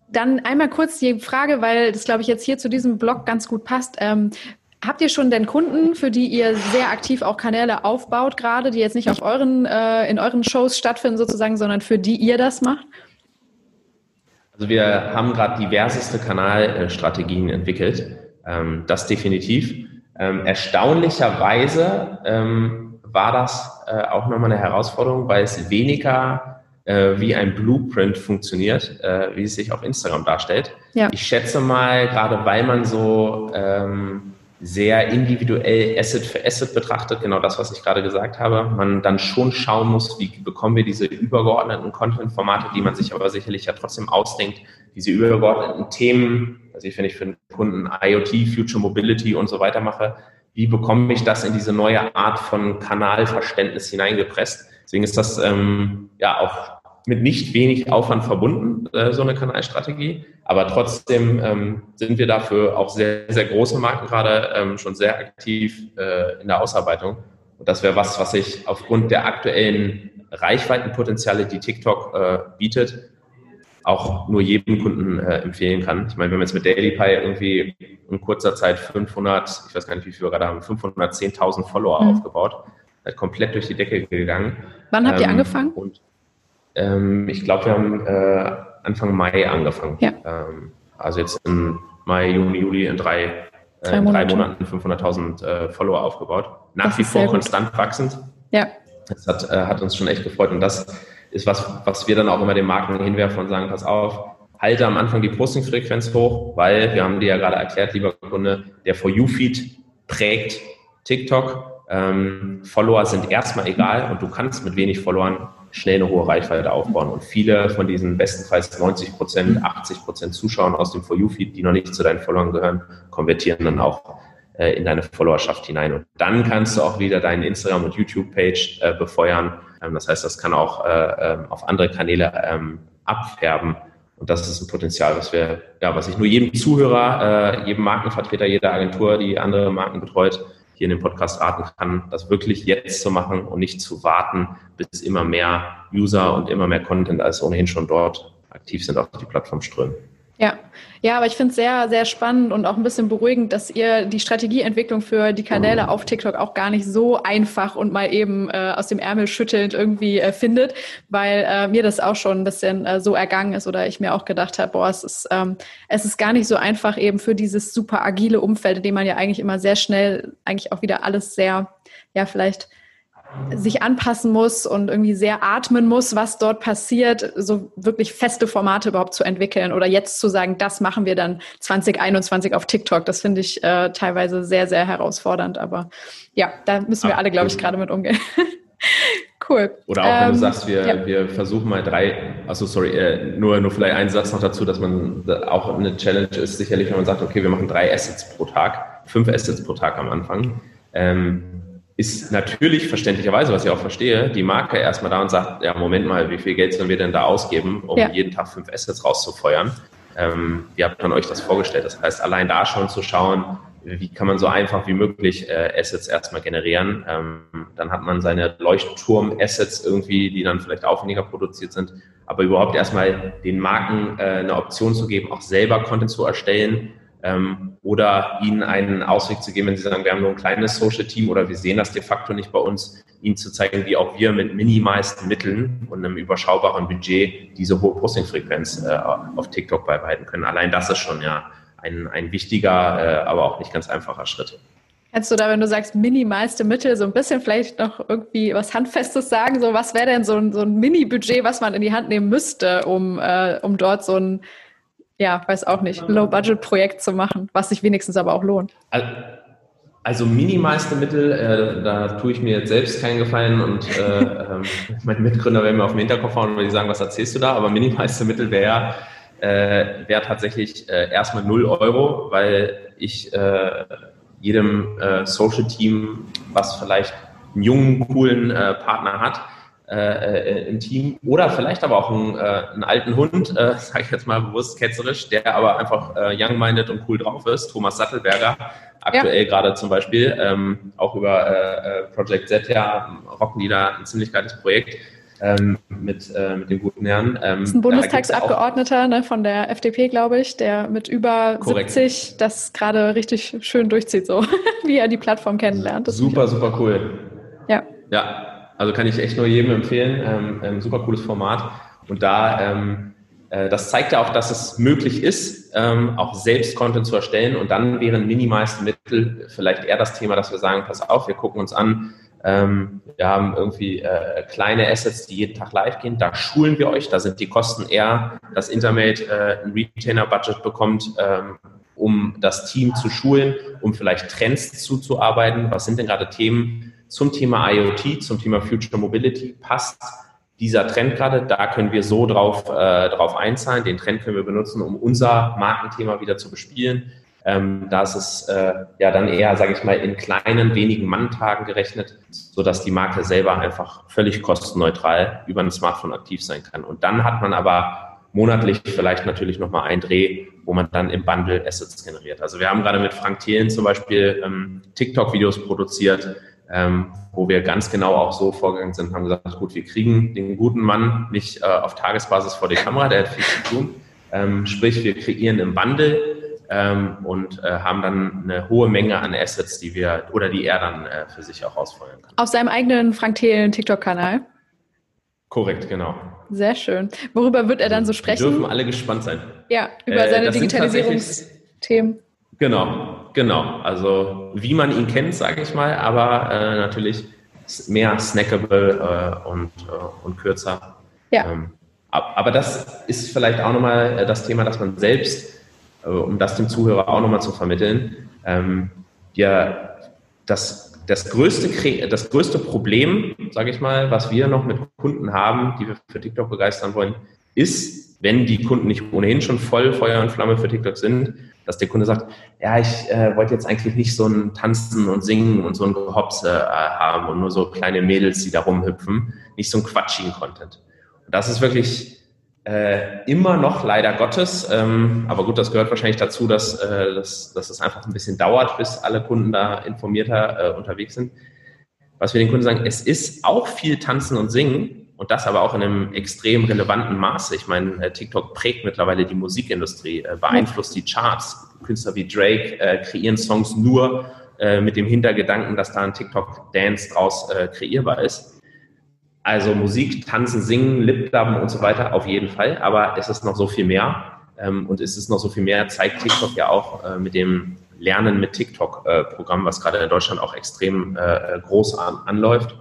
Speaker 1: dann einmal kurz die Frage, weil das, glaube ich, jetzt hier zu diesem Blog ganz gut passt. Ähm, habt ihr schon denn Kunden, für die ihr sehr aktiv auch Kanäle aufbaut, gerade, die jetzt nicht auf euren, äh, in euren Shows stattfinden sozusagen, sondern für die ihr das macht?
Speaker 2: Also wir haben gerade diverseste Kanalstrategien entwickelt. Ähm, das definitiv. Ähm, erstaunlicherweise ähm, war das äh, auch nochmal eine Herausforderung, weil es weniger äh, wie ein Blueprint funktioniert, äh, wie es sich auf Instagram darstellt. Ja. Ich schätze mal, gerade weil man so ähm, sehr individuell Asset für Asset betrachtet, genau das, was ich gerade gesagt habe, man dann schon schauen muss, wie bekommen wir diese übergeordneten Content-Formate, die man sich aber sicherlich ja trotzdem ausdenkt, diese übergeordneten Themen also ich, wenn ich für einen Kunden IoT, Future Mobility und so weiter mache, wie bekomme ich das in diese neue Art von Kanalverständnis hineingepresst? Deswegen ist das ähm, ja auch mit nicht wenig Aufwand verbunden, äh, so eine Kanalstrategie. Aber trotzdem ähm, sind wir dafür auch sehr, sehr große Marken gerade ähm, schon sehr aktiv äh, in der Ausarbeitung. Und das wäre was, was ich aufgrund der aktuellen Reichweitenpotenziale, die TikTok äh, bietet, auch nur jedem Kunden äh, empfehlen kann. Ich meine, wir haben jetzt mit DailyPie irgendwie in kurzer Zeit 500, ich weiß gar nicht, wie viel wir gerade haben, 510.000 Follower mhm. aufgebaut. Halt komplett durch die Decke gegangen.
Speaker 1: Wann habt ähm, ihr angefangen? Und,
Speaker 2: ähm, ich glaube, wir haben äh, Anfang Mai angefangen. Ja. Ähm, also jetzt im Mai, Juni, Juli in drei, äh, drei, in drei Monaten 500.000 äh, Follower aufgebaut. Nach wie vor konstant wachsend. Ja. Das hat, äh, hat uns schon echt gefreut. Und das ist was, was wir dann auch immer den Marken hinwerfen und sagen, pass auf, halte am Anfang die Posting-Frequenz hoch, weil wir haben dir ja gerade erklärt, lieber Kunde, der For You-Feed prägt TikTok. Ähm, Follower sind erstmal egal und du kannst mit wenig Followern schnell eine hohe Reichweite aufbauen. Und viele von diesen bestenfalls 90 Prozent, 80 Prozent Zuschauern aus dem For You-Feed, die noch nicht zu deinen Followern gehören, konvertieren dann auch äh, in deine Followerschaft hinein. Und dann kannst du auch wieder deine Instagram- und YouTube-Page äh, befeuern ähm, das heißt, das kann auch äh, ähm, auf andere Kanäle ähm, abfärben. Und das ist ein Potenzial, was wir, ja, was ich nur jedem Zuhörer, äh, jedem Markenvertreter, jeder Agentur, die andere Marken betreut, hier in dem Podcast raten kann, das wirklich jetzt zu machen und nicht zu warten, bis immer mehr User und immer mehr Content als ohnehin schon dort aktiv sind, auf die Plattform strömen.
Speaker 1: Ja, ja, aber ich finde es sehr, sehr spannend und auch ein bisschen beruhigend, dass ihr die Strategieentwicklung für die Kanäle auf TikTok auch gar nicht so einfach und mal eben äh, aus dem Ärmel schüttelnd irgendwie äh, findet, weil äh, mir das auch schon ein bisschen äh, so ergangen ist oder ich mir auch gedacht habe, boah, es ist, ähm, es ist gar nicht so einfach eben für dieses super agile Umfeld, in dem man ja eigentlich immer sehr schnell eigentlich auch wieder alles sehr, ja, vielleicht sich anpassen muss und irgendwie sehr atmen muss, was dort passiert, so wirklich feste Formate überhaupt zu entwickeln oder jetzt zu sagen, das machen wir dann 2021 auf TikTok. Das finde ich äh, teilweise sehr, sehr herausfordernd. Aber ja, da müssen wir alle, glaube ich, gerade mit umgehen.
Speaker 2: cool. Oder auch ähm, wenn du ähm, sagst, wir, ja. wir versuchen mal drei, also sorry, äh, nur, nur vielleicht einen Satz noch dazu, dass man auch eine Challenge ist, sicherlich, wenn man sagt, okay, wir machen drei Assets pro Tag, fünf Assets pro Tag am Anfang. Ähm, ist natürlich verständlicherweise, was ich auch verstehe, die Marke erstmal da und sagt, ja, Moment mal, wie viel Geld sollen wir denn da ausgeben, um ja. jeden Tag fünf Assets rauszufeuern? Ähm, wie habt ihr euch das vorgestellt? Das heißt, allein da schon zu schauen, wie kann man so einfach wie möglich äh, Assets erstmal generieren. Ähm, dann hat man seine Leuchtturm-Assets irgendwie, die dann vielleicht aufwendiger produziert sind, aber überhaupt erstmal den Marken äh, eine Option zu geben, auch selber Content zu erstellen, ähm, oder ihnen einen Ausweg zu geben, wenn sie sagen, wir haben nur ein kleines Social-Team oder wir sehen das de facto nicht bei uns, ihnen zu zeigen, wie auch wir mit minimalsten Mitteln und einem überschaubaren Budget diese hohe Posting-Frequenz äh, auf TikTok beibehalten können. Allein das ist schon ja ein, ein wichtiger, äh, aber auch nicht ganz einfacher Schritt.
Speaker 1: Kannst du da, wenn du sagst minimalste Mittel, so ein bisschen vielleicht noch irgendwie was Handfestes sagen? So, was wäre denn so ein, so ein Mini-Budget, was man in die Hand nehmen müsste, um, äh, um dort so ein ja, weiß auch nicht, Low-Budget-Projekt zu machen, was sich wenigstens aber auch lohnt.
Speaker 2: Also minimalste Mittel, äh, da tue ich mir jetzt selbst keinen Gefallen und äh, äh, meine Mitgründer werden mir auf den Hinterkopf hauen, weil die sagen, was erzählst du da? Aber minimalste Mittel wäre äh, wär tatsächlich äh, erstmal 0 Euro, weil ich äh, jedem äh, Social-Team, was vielleicht einen jungen, coolen Partner hat, äh, im Team oder vielleicht aber auch einen, äh, einen alten Hund, äh, sage ich jetzt mal bewusst ketzerisch, der aber einfach äh, young-minded und cool drauf ist. Thomas Sattelberger, aktuell ja. gerade zum Beispiel, ähm, auch über äh, äh Project Z ja, rocken die da ein ziemlich geiles Projekt. Ähm, mit, äh, mit dem guten Herrn.
Speaker 1: Ähm, das ist ein Bundestagsabgeordneter ne, von der FDP, glaube ich, der mit über Korrekt. 70 das gerade richtig schön durchzieht, so wie er die Plattform kennenlernt.
Speaker 2: Das super, super cool.
Speaker 1: Ja.
Speaker 2: Ja, also kann ich echt nur jedem empfehlen. Ähm, ähm, super cooles Format. Und da, ähm, äh, das zeigt ja auch, dass es möglich ist, ähm, auch selbst Content zu erstellen. Und dann wären minimalste Mittel vielleicht eher das Thema, dass wir sagen, pass auf, wir gucken uns an, ähm, wir haben irgendwie äh, kleine Assets, die jeden Tag live gehen. Da schulen wir euch. Da sind die Kosten eher, dass Intermate äh, ein Retainer-Budget bekommt, ähm, um das Team zu schulen, um vielleicht Trends zuzuarbeiten. Was sind denn gerade Themen, zum Thema IoT, zum Thema Future Mobility passt dieser Trend gerade. Da können wir so drauf, äh, drauf einzahlen. Den Trend können wir benutzen, um unser Markenthema wieder zu bespielen. Ähm, da ist es äh, ja dann eher, sage ich mal, in kleinen, wenigen Manntagen gerechnet, so dass die Marke selber einfach völlig kostenneutral über ein Smartphone aktiv sein kann. Und dann hat man aber monatlich vielleicht natürlich nochmal einen Dreh, wo man dann im Bundle Assets generiert. Also wir haben gerade mit Frank Thelen zum Beispiel ähm, TikTok-Videos produziert, ähm, wo wir ganz genau auch so vorgegangen sind, haben gesagt, gut, wir kriegen den guten Mann nicht äh, auf Tagesbasis vor die Kamera, der hat viel zu tun. Ähm, sprich, wir kreieren im Bundle ähm, und äh, haben dann eine hohe Menge an Assets, die wir oder die er dann äh, für sich auch ausfeuern kann.
Speaker 1: Auf seinem eigenen Frank Thelen TikTok-Kanal?
Speaker 2: Korrekt, genau.
Speaker 1: Sehr schön. Worüber wird er dann so sprechen?
Speaker 2: Wir dürfen alle gespannt sein.
Speaker 1: Ja, über äh, seine Digitalisierungsthemen.
Speaker 2: Genau, genau. Also wie man ihn kennt, sage ich mal, aber äh, natürlich mehr snackable äh, und, äh, und kürzer.
Speaker 1: Ja. Ähm,
Speaker 2: aber das ist vielleicht auch nochmal äh, das Thema, dass man selbst, äh, um das dem Zuhörer auch nochmal zu vermitteln, ähm, ja, das, das, größte, das größte Problem, sage ich mal, was wir noch mit Kunden haben, die wir für TikTok begeistern wollen, ist, wenn die Kunden nicht ohnehin schon voll Feuer und Flamme für TikTok sind, dass der Kunde sagt, ja, ich äh, wollte jetzt eigentlich nicht so ein Tanzen und Singen und so ein Gehopse äh, haben und nur so kleine Mädels, die da rumhüpfen, nicht so ein quatschigen Content. Und das ist wirklich äh, immer noch leider Gottes, ähm, aber gut, das gehört wahrscheinlich dazu, dass, äh, dass, dass es einfach ein bisschen dauert, bis alle Kunden da informierter äh, unterwegs sind. Was wir den Kunden sagen, es ist auch viel Tanzen und Singen, und das aber auch in einem extrem relevanten Maße. Ich meine, äh, TikTok prägt mittlerweile die Musikindustrie, äh, beeinflusst die Charts. Künstler wie Drake äh, kreieren Songs nur mit dem Hintergedanken, dass da ein TikTok-Dance draus kreierbar ist. Also Musik, Tanzen, Singen, Lipdubben und so weiter auf jeden Fall, aber es ist noch so viel mehr. Ähm, und es ist noch so viel mehr, zeigt TikTok ja auch mit dem Lernen mit TikTok-Programm, was gerade in Deutschland auch extrem groß anläuft.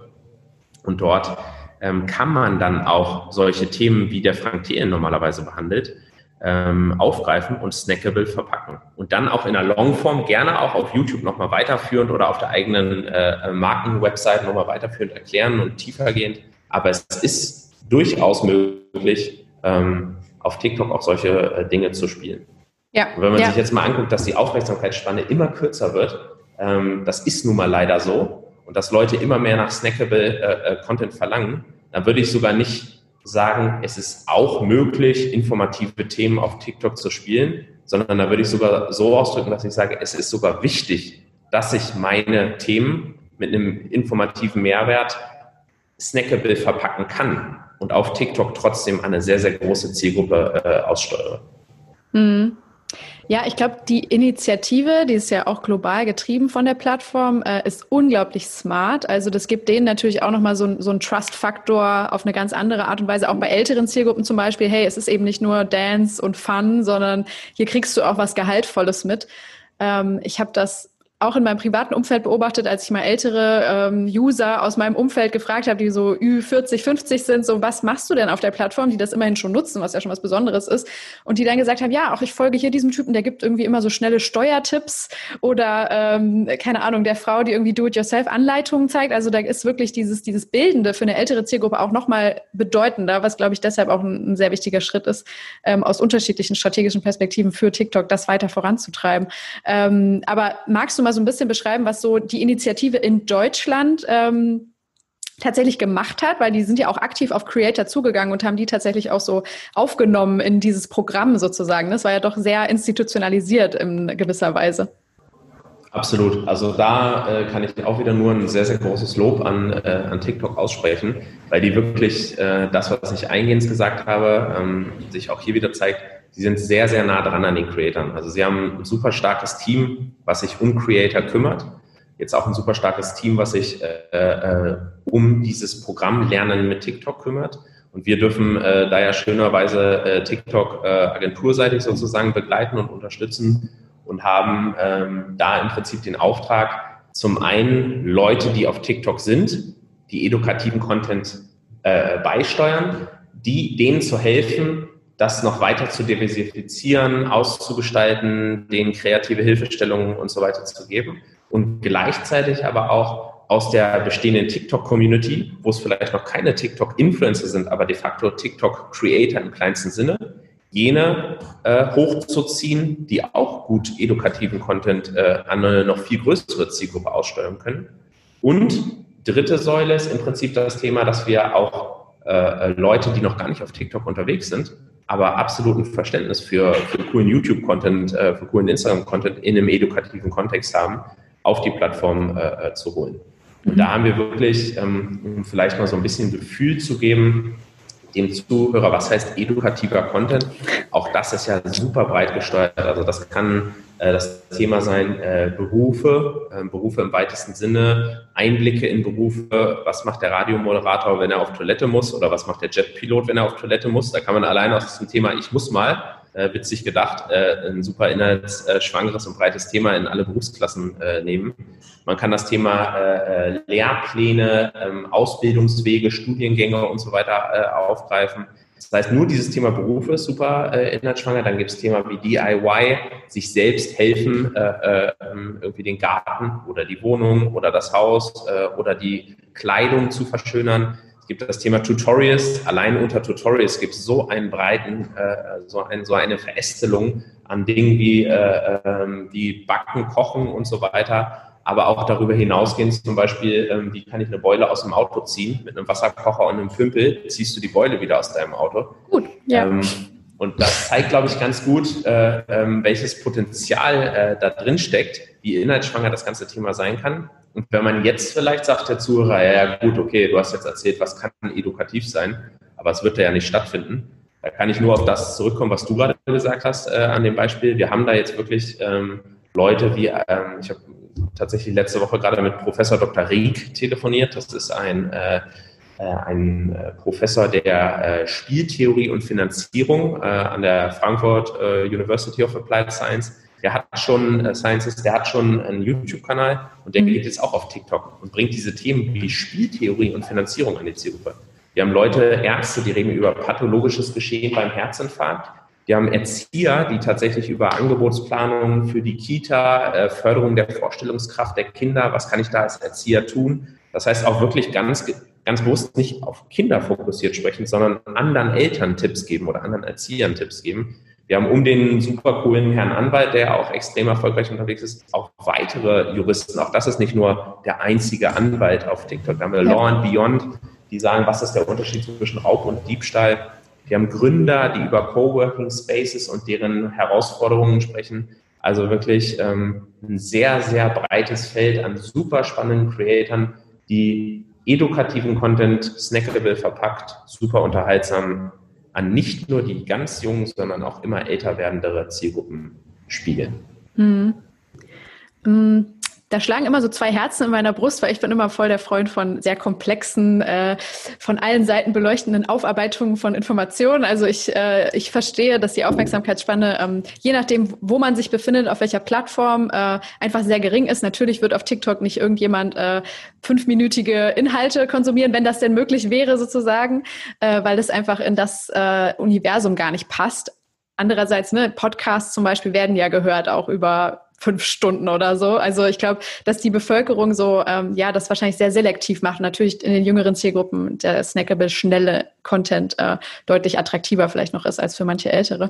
Speaker 2: Und dort ähm, kann man dann auch solche Themen, wie der Frank Thelen normalerweise behandelt, ähm, aufgreifen und snackable verpacken. Und dann auch in einer Longform, gerne auch auf YouTube nochmal weiterführend oder auf der eigenen äh, Markenwebsite nochmal weiterführend erklären und tiefergehend. Aber es ist durchaus möglich, ähm, auf TikTok auch solche äh, Dinge zu spielen.
Speaker 1: Ja.
Speaker 2: Und wenn man
Speaker 1: ja.
Speaker 2: sich jetzt mal anguckt, dass die Aufmerksamkeitsspanne immer kürzer wird, ähm, das ist nun mal leider so, und dass Leute immer mehr nach snackable äh, äh, Content verlangen, dann würde ich sogar nicht sagen, es ist auch möglich, informative Themen auf TikTok zu spielen, sondern da würde ich sogar so ausdrücken, dass ich sage, es ist sogar wichtig, dass ich meine Themen mit einem informativen Mehrwert snackable verpacken kann und auf TikTok trotzdem eine sehr, sehr große Zielgruppe äh, aussteuere.
Speaker 1: Mhm. Ja, ich glaube, die Initiative, die ist ja auch global getrieben von der Plattform, äh, ist unglaublich smart. Also das gibt denen natürlich auch nochmal so, so einen Trust-Faktor auf eine ganz andere Art und Weise, auch bei älteren Zielgruppen zum Beispiel. Hey, es ist eben nicht nur Dance und Fun, sondern hier kriegst du auch was Gehaltvolles mit. Ähm, ich habe das auch in meinem privaten Umfeld beobachtet, als ich mal ältere ähm, User aus meinem Umfeld gefragt habe, die so Ü40, 50 sind, so was machst du denn auf der Plattform, die das immerhin schon nutzen, was ja schon was Besonderes ist. Und die dann gesagt haben, ja, auch ich folge hier diesem Typen, der gibt irgendwie immer so schnelle Steuertipps oder ähm, keine Ahnung, der Frau, die irgendwie Do-it-yourself-Anleitungen zeigt. Also da ist wirklich dieses, dieses Bildende für eine ältere Zielgruppe auch nochmal bedeutender, was glaube ich deshalb auch ein, ein, sehr wichtiger Schritt ist, ähm, aus unterschiedlichen strategischen Perspektiven für TikTok das weiter voranzutreiben. Ähm, aber magst du mal mal so ein bisschen beschreiben, was so die Initiative in Deutschland ähm, tatsächlich gemacht hat, weil die sind ja auch aktiv auf Creator zugegangen und haben die tatsächlich auch so aufgenommen in dieses Programm sozusagen. Das war ja doch sehr institutionalisiert in gewisser Weise.
Speaker 2: Absolut. Also da äh, kann ich auch wieder nur ein sehr, sehr großes Lob an, äh, an TikTok aussprechen, weil die wirklich äh, das, was ich eingehend gesagt habe, ähm, sich auch hier wieder zeigt, Sie sind sehr, sehr nah dran an den Creatoren. Also sie haben ein super starkes Team, was sich um Creator kümmert. Jetzt auch ein super starkes Team, was sich äh, äh, um dieses Programm Lernen mit TikTok kümmert. Und wir dürfen äh, da ja schönerweise äh, TikTok äh, agenturseitig sozusagen begleiten und unterstützen und haben ähm, da im Prinzip den Auftrag, zum einen Leute, die auf TikTok sind, die edukativen Content äh, beisteuern, die denen zu helfen, das noch weiter zu diversifizieren, auszugestalten, denen kreative Hilfestellungen und so weiter zu geben und gleichzeitig aber auch aus der bestehenden TikTok-Community, wo es vielleicht noch keine TikTok-Influencer sind, aber de facto TikTok-Creator im kleinsten Sinne, jene äh, hochzuziehen, die auch gut edukativen Content äh, an eine noch viel größere Zielgruppe aussteuern können. Und dritte Säule ist im Prinzip das Thema, dass wir auch äh, Leute, die noch gar nicht auf TikTok unterwegs sind, aber absoluten Verständnis für, für coolen YouTube-Content, äh, für coolen Instagram-Content in einem edukativen Kontext haben, auf die Plattform äh, äh, zu holen. Und da haben wir wirklich, ähm, um vielleicht mal so ein bisschen Gefühl zu geben, dem Zuhörer, was heißt edukativer Content? Auch das ist ja super breit gesteuert. Also das kann äh, das Thema sein äh, Berufe, äh, Berufe im weitesten Sinne, Einblicke in Berufe. Was macht der Radiomoderator, wenn er auf Toilette muss? Oder was macht der Jetpilot, wenn er auf Toilette muss? Da kann man allein aus dem Thema Ich muss mal äh, witzig gedacht, äh, ein super inhaltsschwangeres und breites Thema in alle Berufsklassen äh, nehmen. Man kann das Thema äh, äh Lehrpläne, ähm, Ausbildungswege, Studiengänge und so weiter äh, aufgreifen. Das heißt, nur dieses Thema Berufe ist super äh, inhaltsschwanger. Dann gibt es Thema wie DIY, sich selbst helfen, äh, ähm, irgendwie den Garten oder die Wohnung oder das Haus äh, oder die Kleidung zu verschönern gibt das Thema Tutorials. Allein unter Tutorials gibt es so einen breiten, äh, so, ein, so eine Verästelung an Dingen wie, äh, ähm, wie Backen, Kochen und so weiter. Aber auch darüber hinausgehend zum Beispiel, ähm, wie kann ich eine Beule aus dem Auto ziehen? Mit einem Wasserkocher und einem Pümpel ziehst du die Beule wieder aus deinem Auto.
Speaker 1: Gut, ja. Ähm,
Speaker 2: und das zeigt, glaube ich, ganz gut, äh, äh, welches Potenzial äh, da drin steckt, wie inhaltsschwanger das ganze Thema sein kann. Und wenn man jetzt vielleicht sagt, der Zuhörer, ja gut, okay, du hast jetzt erzählt, was kann edukativ sein, aber es wird ja nicht stattfinden. Da kann ich nur auf das zurückkommen, was du gerade gesagt hast äh, an dem Beispiel. Wir haben da jetzt wirklich ähm, Leute wie, ähm, ich habe tatsächlich letzte Woche gerade mit Professor Dr. Rieck telefoniert. Das ist ein, äh, äh ein äh, Professor der äh, Spieltheorie und Finanzierung äh, an der Frankfurt University of Applied Science der hat schon äh, Sciences, der hat schon einen YouTube-Kanal und der mhm. geht jetzt auch auf TikTok und bringt diese Themen wie Spieltheorie und Finanzierung an die Zielgruppe. Wir haben Leute, Ärzte, die reden über pathologisches Geschehen beim Herzinfarkt. Wir haben Erzieher, die tatsächlich über Angebotsplanung für die Kita, äh, Förderung der Vorstellungskraft der Kinder, was kann ich da als Erzieher tun? Das heißt auch wirklich ganz, ganz bewusst nicht auf Kinder fokussiert sprechen, sondern anderen Eltern Tipps geben oder anderen Erziehern Tipps geben. Wir haben um den super coolen Herrn Anwalt, der auch extrem erfolgreich unterwegs ist, auch weitere Juristen. Auch das ist nicht nur der einzige Anwalt auf TikTok. Da haben wir ja. Law and Beyond, die sagen, was ist der Unterschied zwischen Raub und Diebstahl. Wir haben Gründer, die über Coworking Spaces und deren Herausforderungen sprechen. Also wirklich ähm, ein sehr, sehr breites Feld an super spannenden Creatoren, die edukativen Content snackable verpackt, super unterhaltsam an nicht nur die ganz jungen, sondern auch immer älter werdendere Zielgruppen spiegeln. Hm.
Speaker 1: hm. Da schlagen immer so zwei Herzen in meiner Brust, weil ich bin immer voll der Freund von sehr komplexen, äh, von allen Seiten beleuchtenden Aufarbeitungen von Informationen. Also ich, äh, ich verstehe, dass die Aufmerksamkeitsspanne, ähm, je nachdem, wo man sich befindet, auf welcher Plattform, äh, einfach sehr gering ist. Natürlich wird auf TikTok nicht irgendjemand äh, fünfminütige Inhalte konsumieren, wenn das denn möglich wäre sozusagen, äh, weil das einfach in das äh, Universum gar nicht passt. Andererseits, ne, Podcasts zum Beispiel werden ja gehört auch über fünf Stunden oder so. Also ich glaube, dass die Bevölkerung so, ähm, ja, das wahrscheinlich sehr selektiv macht. Natürlich in den jüngeren Zielgruppen der snackable, schnelle Content äh, deutlich attraktiver vielleicht noch ist als für manche Ältere.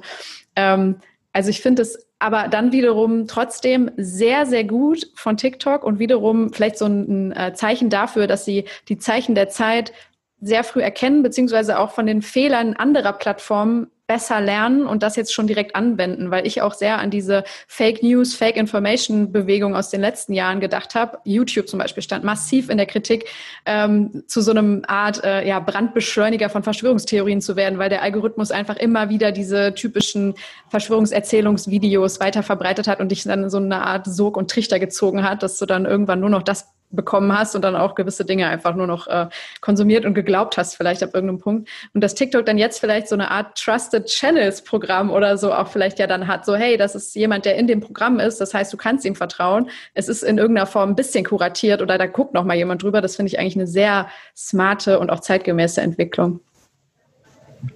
Speaker 1: Ähm, also ich finde es aber dann wiederum trotzdem sehr, sehr gut von TikTok und wiederum vielleicht so ein, ein äh, Zeichen dafür, dass sie die Zeichen der Zeit sehr früh erkennen, beziehungsweise auch von den Fehlern anderer Plattformen besser lernen und das jetzt schon direkt anwenden, weil ich auch sehr an diese Fake News, Fake Information Bewegung aus den letzten Jahren gedacht habe. YouTube zum Beispiel stand massiv in der Kritik, ähm, zu so einem Art äh, ja, Brandbeschleuniger von Verschwörungstheorien zu werden, weil der Algorithmus einfach immer wieder diese typischen Verschwörungserzählungsvideos weiter verbreitet hat und dich dann in so eine Art Sog und Trichter gezogen hat, dass du dann irgendwann nur noch das bekommen hast und dann auch gewisse Dinge einfach nur noch äh, konsumiert und geglaubt hast, vielleicht ab irgendeinem Punkt. Und dass TikTok dann jetzt vielleicht so eine Art Trusted Channels Programm oder so auch vielleicht ja dann hat, so hey, das ist jemand, der in dem Programm ist, das heißt, du kannst ihm vertrauen. Es ist in irgendeiner Form ein bisschen kuratiert oder da guckt noch mal jemand drüber. Das finde ich eigentlich eine sehr smarte und auch zeitgemäße Entwicklung.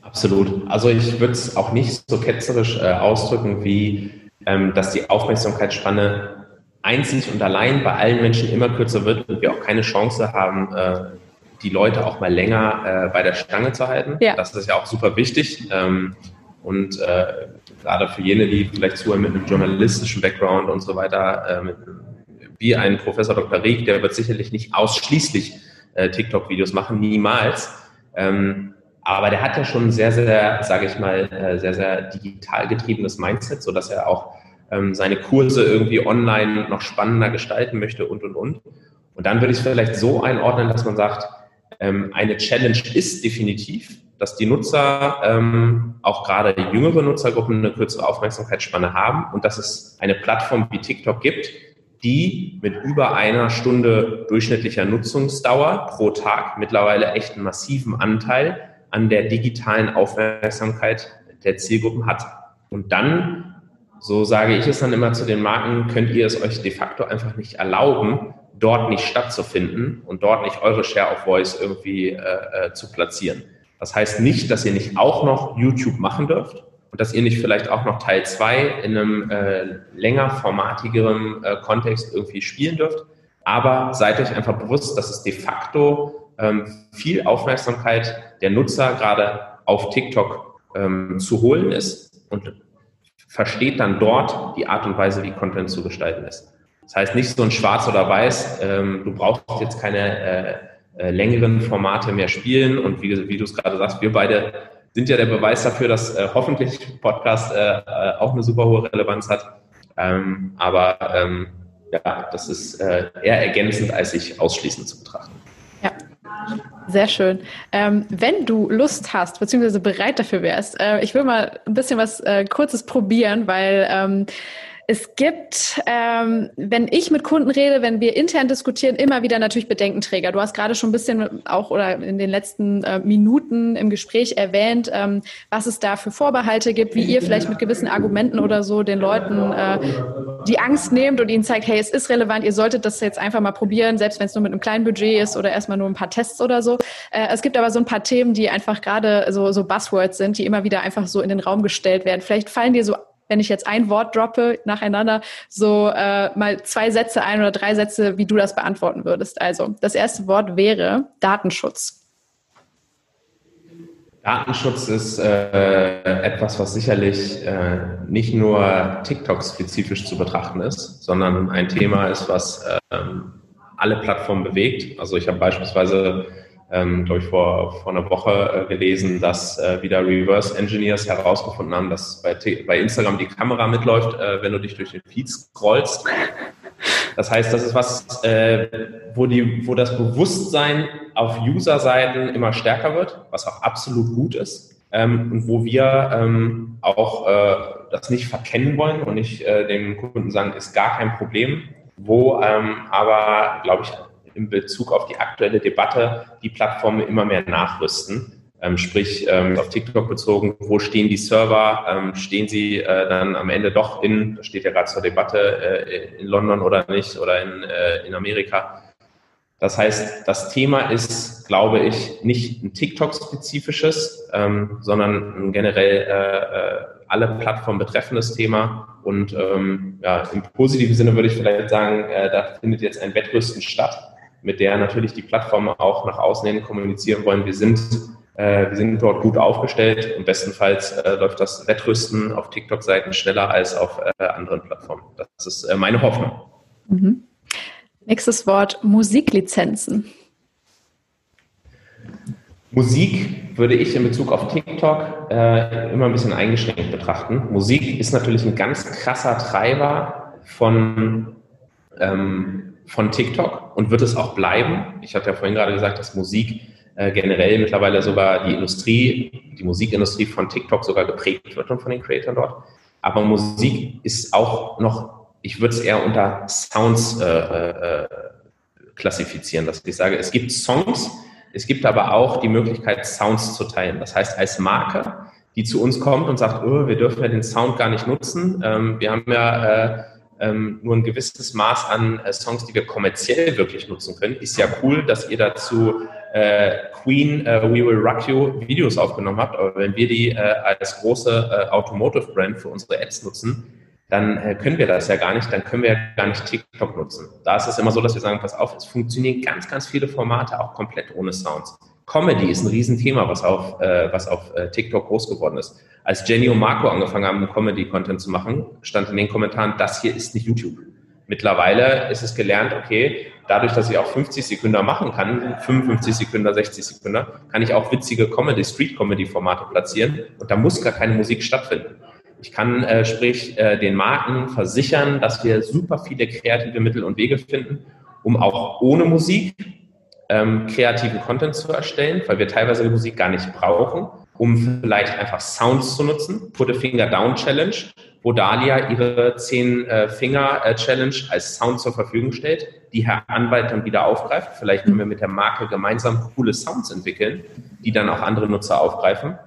Speaker 2: Absolut. Also ich würde es auch nicht so ketzerisch äh, ausdrücken, wie ähm, dass die Aufmerksamkeitsspanne einzig und allein bei allen Menschen immer kürzer wird und wir auch keine Chance haben, äh, die Leute auch mal länger äh, bei der Stange zu halten. Ja. Das ist ja auch super wichtig. Ähm, und äh, gerade für jene, die vielleicht zuhören mit einem journalistischen Background und so weiter, mit, wie ein Professor Dr. Rieck, der wird sicherlich nicht ausschließlich TikTok-Videos machen, niemals. Ähm, aber der hat ja schon sehr, sehr, sage ich mal, sehr, sehr digital getriebenes Mindset, sodass er auch ähm, seine Kurse irgendwie online noch spannender gestalten möchte und, und, und. Und dann würde ich es vielleicht so einordnen, dass man sagt, ähm, eine Challenge ist definitiv, dass die Nutzer, ähm, auch gerade jüngere Nutzergruppen, eine kürzere Aufmerksamkeitsspanne haben und dass es eine Plattform wie TikTok gibt, die mit über einer Stunde durchschnittlicher Nutzungsdauer pro Tag mittlerweile echt einen massiven Anteil an der digitalen Aufmerksamkeit der Zielgruppen hat. Und dann so sage ich es dann immer zu den Marken, könnt ihr es euch de facto einfach nicht erlauben, dort nicht stattzufinden und dort nicht eure Share of Voice irgendwie äh, äh, zu platzieren. Das heißt nicht, dass ihr nicht auch noch YouTube machen dürft und dass ihr nicht vielleicht auch noch Teil 2 in einem äh, länger formatigeren äh, Kontext irgendwie spielen dürft. Aber seid euch einfach bewusst, dass es de facto ähm, viel Aufmerksamkeit der Nutzer gerade auf TikTok ähm, zu holen ist und versteht dann dort die Art und Weise, wie Content zu gestalten ist. Das heißt nicht so ein Schwarz oder Weiß, ähm, du brauchst jetzt keine äh, äh, längeren Formate mehr spielen und wie, wie du es gerade sagst, wir beide sind ja der Beweis dafür, dass äh, hoffentlich Podcast äh, äh, auch eine super hohe Relevanz hat. Ähm, aber ähm, ja, das ist äh, eher ergänzend, als sich ausschließend zu betrachten.
Speaker 1: Sehr schön. Ähm, wenn du Lust hast, beziehungsweise bereit dafür wärst, äh, ich will mal ein bisschen was äh, Kurzes probieren, weil ähm, es gibt, ähm, wenn ich mit Kunden rede, wenn wir intern diskutieren, immer wieder natürlich Bedenkenträger. Du hast gerade schon ein bisschen auch oder in den letzten äh, Minuten im Gespräch erwähnt, ähm, was es da für Vorbehalte gibt, wie ihr vielleicht mit gewissen Argumenten oder so den Leuten äh, die Angst nehmt und ihnen zeigt, hey, es ist relevant, ihr solltet das jetzt einfach mal probieren, selbst wenn es nur mit einem kleinen Budget ist oder erstmal nur ein paar Tests oder so. Äh, es gibt aber so ein paar Themen, die einfach gerade so, so Buzzwords sind, die immer wieder einfach so in den Raum gestellt werden. Vielleicht fallen dir so wenn ich jetzt ein Wort droppe nacheinander, so äh, mal zwei Sätze ein oder drei Sätze, wie du das beantworten würdest. Also das erste Wort wäre Datenschutz.
Speaker 2: Datenschutz ist äh, etwas, was sicherlich äh, nicht nur TikTok-spezifisch zu betrachten ist, sondern ein Thema ist, was ähm, alle Plattformen bewegt. Also ich habe beispielsweise ähm, glaube ich, vor, vor einer Woche äh, gelesen, dass äh, wieder Reverse Engineers herausgefunden haben, dass bei, bei Instagram die Kamera mitläuft, äh, wenn du dich durch den Feed scrollst. Das heißt, das ist was, äh, wo, die, wo das Bewusstsein auf User-Seiten immer stärker wird, was auch absolut gut ist. ähm, und wo wir ähm, auch äh, das nicht verkennen wollen und nicht äh, dem Kunden sagen, ist gar kein Problem, wo ähm, aber, glaube ich, in Bezug auf die aktuelle Debatte die Plattformen immer mehr nachrüsten. Ähm, sprich, ähm, auf TikTok bezogen, wo stehen die Server? Ähm, stehen sie äh, dann am Ende doch in, das steht ja gerade zur Debatte, äh, in London oder nicht oder in, äh, in Amerika? Das heißt, das Thema ist, glaube ich, nicht ein TikTok-spezifisches, ähm, sondern ein generell äh, äh, alle Plattformen betreffendes Thema. Und ähm, ja, im positiven Sinne würde ich vielleicht sagen, äh, da findet jetzt ein Wettrüsten statt, mit der natürlich die Plattformen auch nach außen hin kommunizieren wollen. Wir sind, äh, wir sind dort gut aufgestellt und bestenfalls äh, läuft das Wettrüsten auf TikTok-Seiten schneller als auf äh, anderen Plattformen. Das ist äh, meine Hoffnung.
Speaker 1: Mhm. Nächstes Wort, Musiklizenzen.
Speaker 2: Musik würde ich in Bezug auf TikTok äh, immer ein bisschen eingeschränkt betrachten. Musik ist natürlich ein ganz krasser Treiber von, ähm, von TikTok und wird es auch bleiben. Ich hatte ja vorhin gerade gesagt, dass Musik äh, generell mittlerweile sogar die Industrie, die Musikindustrie von TikTok sogar geprägt wird und von den Creatoren dort. Aber Musik ist auch noch ich würde es eher unter Sounds äh, äh, klassifizieren, dass ich sage, es gibt Songs, es gibt aber auch die Möglichkeit, Sounds zu teilen. Das heißt, als Marke, die zu uns kommt und sagt, oh, wir dürfen ja den Sound gar nicht nutzen. Ähm, wir haben ja äh, ähm, nur ein gewisses Maß an äh, Songs, die wir kommerziell wirklich nutzen können. Ist ja cool, dass ihr dazu äh, Queen äh, We Will Rock You Videos aufgenommen habt. Aber wenn wir die äh, als große äh, Automotive Brand für unsere Ads nutzen, dann äh, können wir das ja gar nicht, dann können wir ja gar nicht TikTok nutzen. Da ist es immer so, dass wir sagen, pass auf, es funktionieren ganz, ganz viele Formate auch komplett ohne Sounds. Comedy ist ein Riesenthema, was auf, äh, was auf äh, TikTok groß geworden ist. Als Jenny und Marco angefangen haben, Comedy-Content zu machen, stand in den Kommentaren, das hier ist nicht YouTube. Mittlerweile ist es gelernt, okay, dadurch, dass ich auch 50 Sekunden machen kann, 55 Sekunden, 60 Sekunden, kann ich auch witzige Comedy, Street-Comedy-Formate platzieren und da muss gar keine Musik stattfinden. Ich kann, äh, sprich, äh, den Marken versichern, dass wir super viele kreative Mittel und Wege finden, um auch ohne Musik ähm, kreativen Content zu erstellen, weil wir teilweise die Musik gar nicht brauchen, um vielleicht einfach Sounds zu nutzen. Put a Finger Down Challenge, wo Dalia ihre 10 äh, Finger äh, Challenge als Sound zur Verfügung stellt, die Herr Anwalt dann wieder aufgreift. Vielleicht können wir mit der Marke gemeinsam coole Sounds entwickeln, die dann auch andere Nutzer aufgreifen.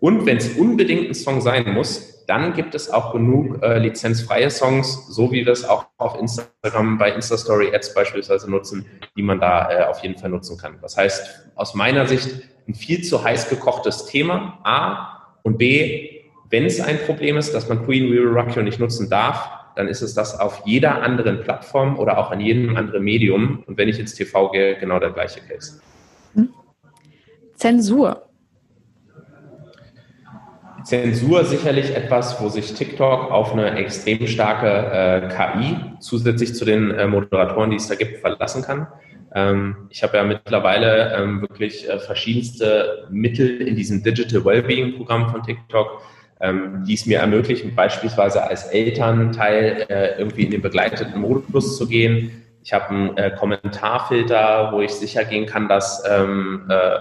Speaker 2: Und wenn es unbedingt ein Song sein muss, dann gibt es auch genug äh, lizenzfreie Songs, so wie wir es auch auf Instagram bei Instastory Ads beispielsweise nutzen, die man da äh, auf jeden Fall nutzen kann. Das heißt, aus meiner Sicht ein viel zu heiß gekochtes Thema, A und B, wenn es ein Problem ist, dass man Queen We Will Rock You nicht nutzen darf, dann ist es das auf jeder anderen Plattform oder auch an jedem anderen Medium. Und wenn ich ins TV gehe, genau der gleiche Case.
Speaker 1: Zensur.
Speaker 2: Zensur sicherlich etwas, wo sich TikTok auf eine extrem starke äh, KI zusätzlich zu den äh, Moderatoren, die es da gibt, verlassen kann. Ähm, ich habe ja mittlerweile ähm, wirklich äh, verschiedenste Mittel in diesem Digital Wellbeing Programm von TikTok, ähm, die es mir ermöglichen, beispielsweise als Elternteil äh, irgendwie in den begleiteten Modus zu gehen. Ich habe einen äh, Kommentarfilter, wo ich sicher gehen kann, dass ähm, äh, äh,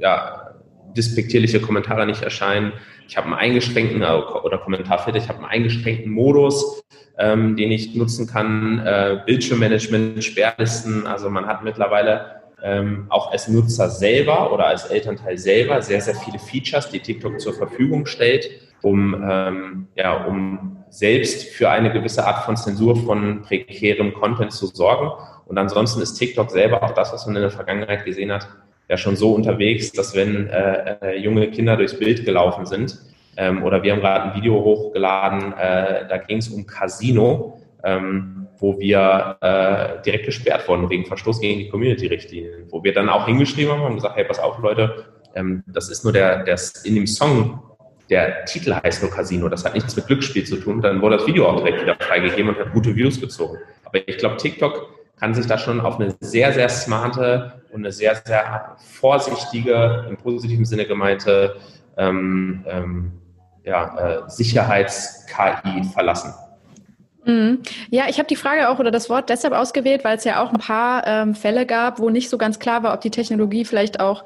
Speaker 2: ja, despektierliche Kommentare nicht erscheinen. Ich habe einen eingeschränkten, äh, oder Kommentarfilter, ich habe einen eingeschränkten Modus, ähm, den ich nutzen kann, äh, Bildschirmmanagement, Sperrlisten. Also man hat mittlerweile ähm, auch als Nutzer selber oder als Elternteil selber sehr, sehr viele Features, die TikTok zur Verfügung stellt, um, ähm, ja, um selbst für eine gewisse Art von Zensur von prekärem Content zu sorgen. Und ansonsten ist TikTok selber auch das, was man in der Vergangenheit gesehen hat, ja schon so unterwegs, dass wenn äh, äh, junge Kinder durchs Bild gelaufen sind, ähm, oder wir haben gerade ein Video hochgeladen, äh, da ging es um Casino, ähm, wo wir äh, direkt gesperrt wurden wegen Verstoß gegen die Community-Richtlinien, wo wir dann auch hingeschrieben haben und gesagt, hey, pass auf, Leute, ähm, das ist nur der, der in dem Song, der Titel heißt nur Casino, das hat nichts mit Glücksspiel zu tun, dann wurde das Video auch direkt wieder freigegeben und hat gute Views gezogen. Aber ich glaube, TikTok kann sich da schon auf eine sehr, sehr smarte und eine sehr, sehr vorsichtige, im positiven Sinne gemeinte ähm, ähm, ja, äh, Sicherheits-KI verlassen.
Speaker 1: Mhm. Ja, ich habe die Frage auch oder das Wort deshalb ausgewählt, weil es ja auch ein paar ähm, Fälle gab, wo nicht so ganz klar war, ob die Technologie vielleicht auch,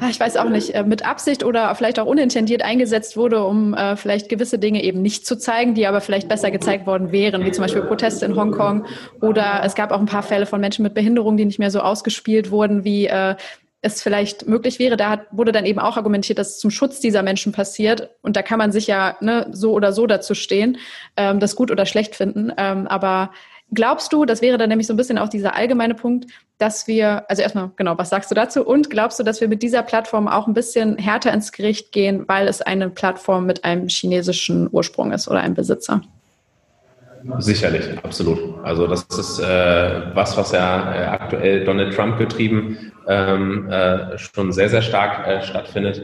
Speaker 1: ah, ich weiß auch nicht, äh, mit Absicht oder vielleicht auch unintendiert eingesetzt wurde, um äh, vielleicht gewisse Dinge eben nicht zu zeigen, die aber vielleicht besser gezeigt worden wären, wie zum Beispiel Proteste in Hongkong. Oder es gab auch ein paar Fälle von Menschen mit Behinderung, die nicht mehr so ausgespielt wurden, wie äh, es vielleicht möglich wäre. Da hat, wurde dann eben auch argumentiert, dass es zum Schutz dieser Menschen passiert. Und da kann man sich ja ne, so oder so dazu stehen, ähm, das gut oder schlecht finden. Ähm, aber glaubst du, das wäre dann nämlich so ein bisschen auch dieser allgemeine Punkt, dass wir, also erstmal, genau, was sagst du dazu? Und glaubst du, dass wir mit dieser Plattform auch ein bisschen härter ins Gericht gehen, weil es eine Plattform mit einem chinesischen Ursprung ist oder einem Besitzer?
Speaker 2: Sicherlich, absolut. Also das ist äh, was, was ja äh, aktuell Donald Trump getrieben ähm, äh, schon sehr, sehr stark äh, stattfindet.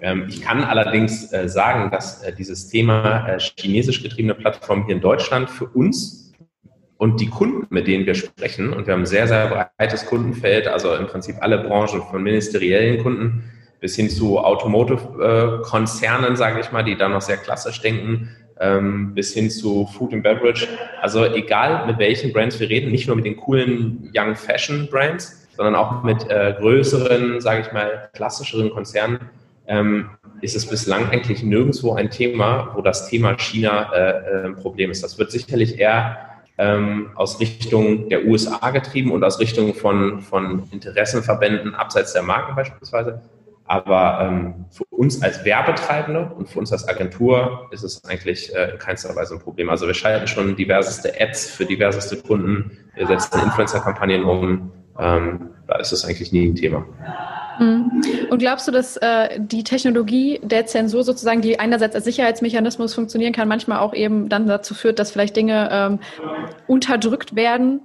Speaker 2: Ähm, ich kann allerdings äh, sagen, dass dieses Thema chinesisch getriebene Plattform hier in Deutschland für uns und die Kunden, mit denen wir sprechen, und wir haben ein sehr, sehr breites Kundenfeld, also im Prinzip alle Branchen von ministeriellen Kunden bis hin zu Automotive-Konzernen, sage ich mal, die da noch sehr klassisch denken, ähm, bis hin zu Food and Beverage. Also egal mit welchen Brands wir reden, nicht nur mit den coolen Young Fashion Brands, sondern auch mit äh, größeren, sage ich mal, klassischeren Konzernen, ähm, ist es bislang eigentlich nirgendwo ein Thema, wo das Thema China äh, äh, ein Problem ist. Das wird sicherlich eher ähm, aus Richtung der USA getrieben und aus Richtung von, von Interessenverbänden abseits der Marken beispielsweise. Aber ähm, für uns als Werbetreibende und für uns als Agentur ist es eigentlich äh, in keinster Weise ein Problem. Also wir schalten schon diverseste Ads für diverseste Kunden, wir setzen Influencer-Kampagnen um, ähm, da ist es eigentlich nie ein Thema.
Speaker 1: Mhm. Und glaubst du, dass äh, die Technologie der Zensur sozusagen, die einerseits als Sicherheitsmechanismus funktionieren kann, manchmal auch eben dann dazu führt, dass vielleicht Dinge ähm, unterdrückt werden,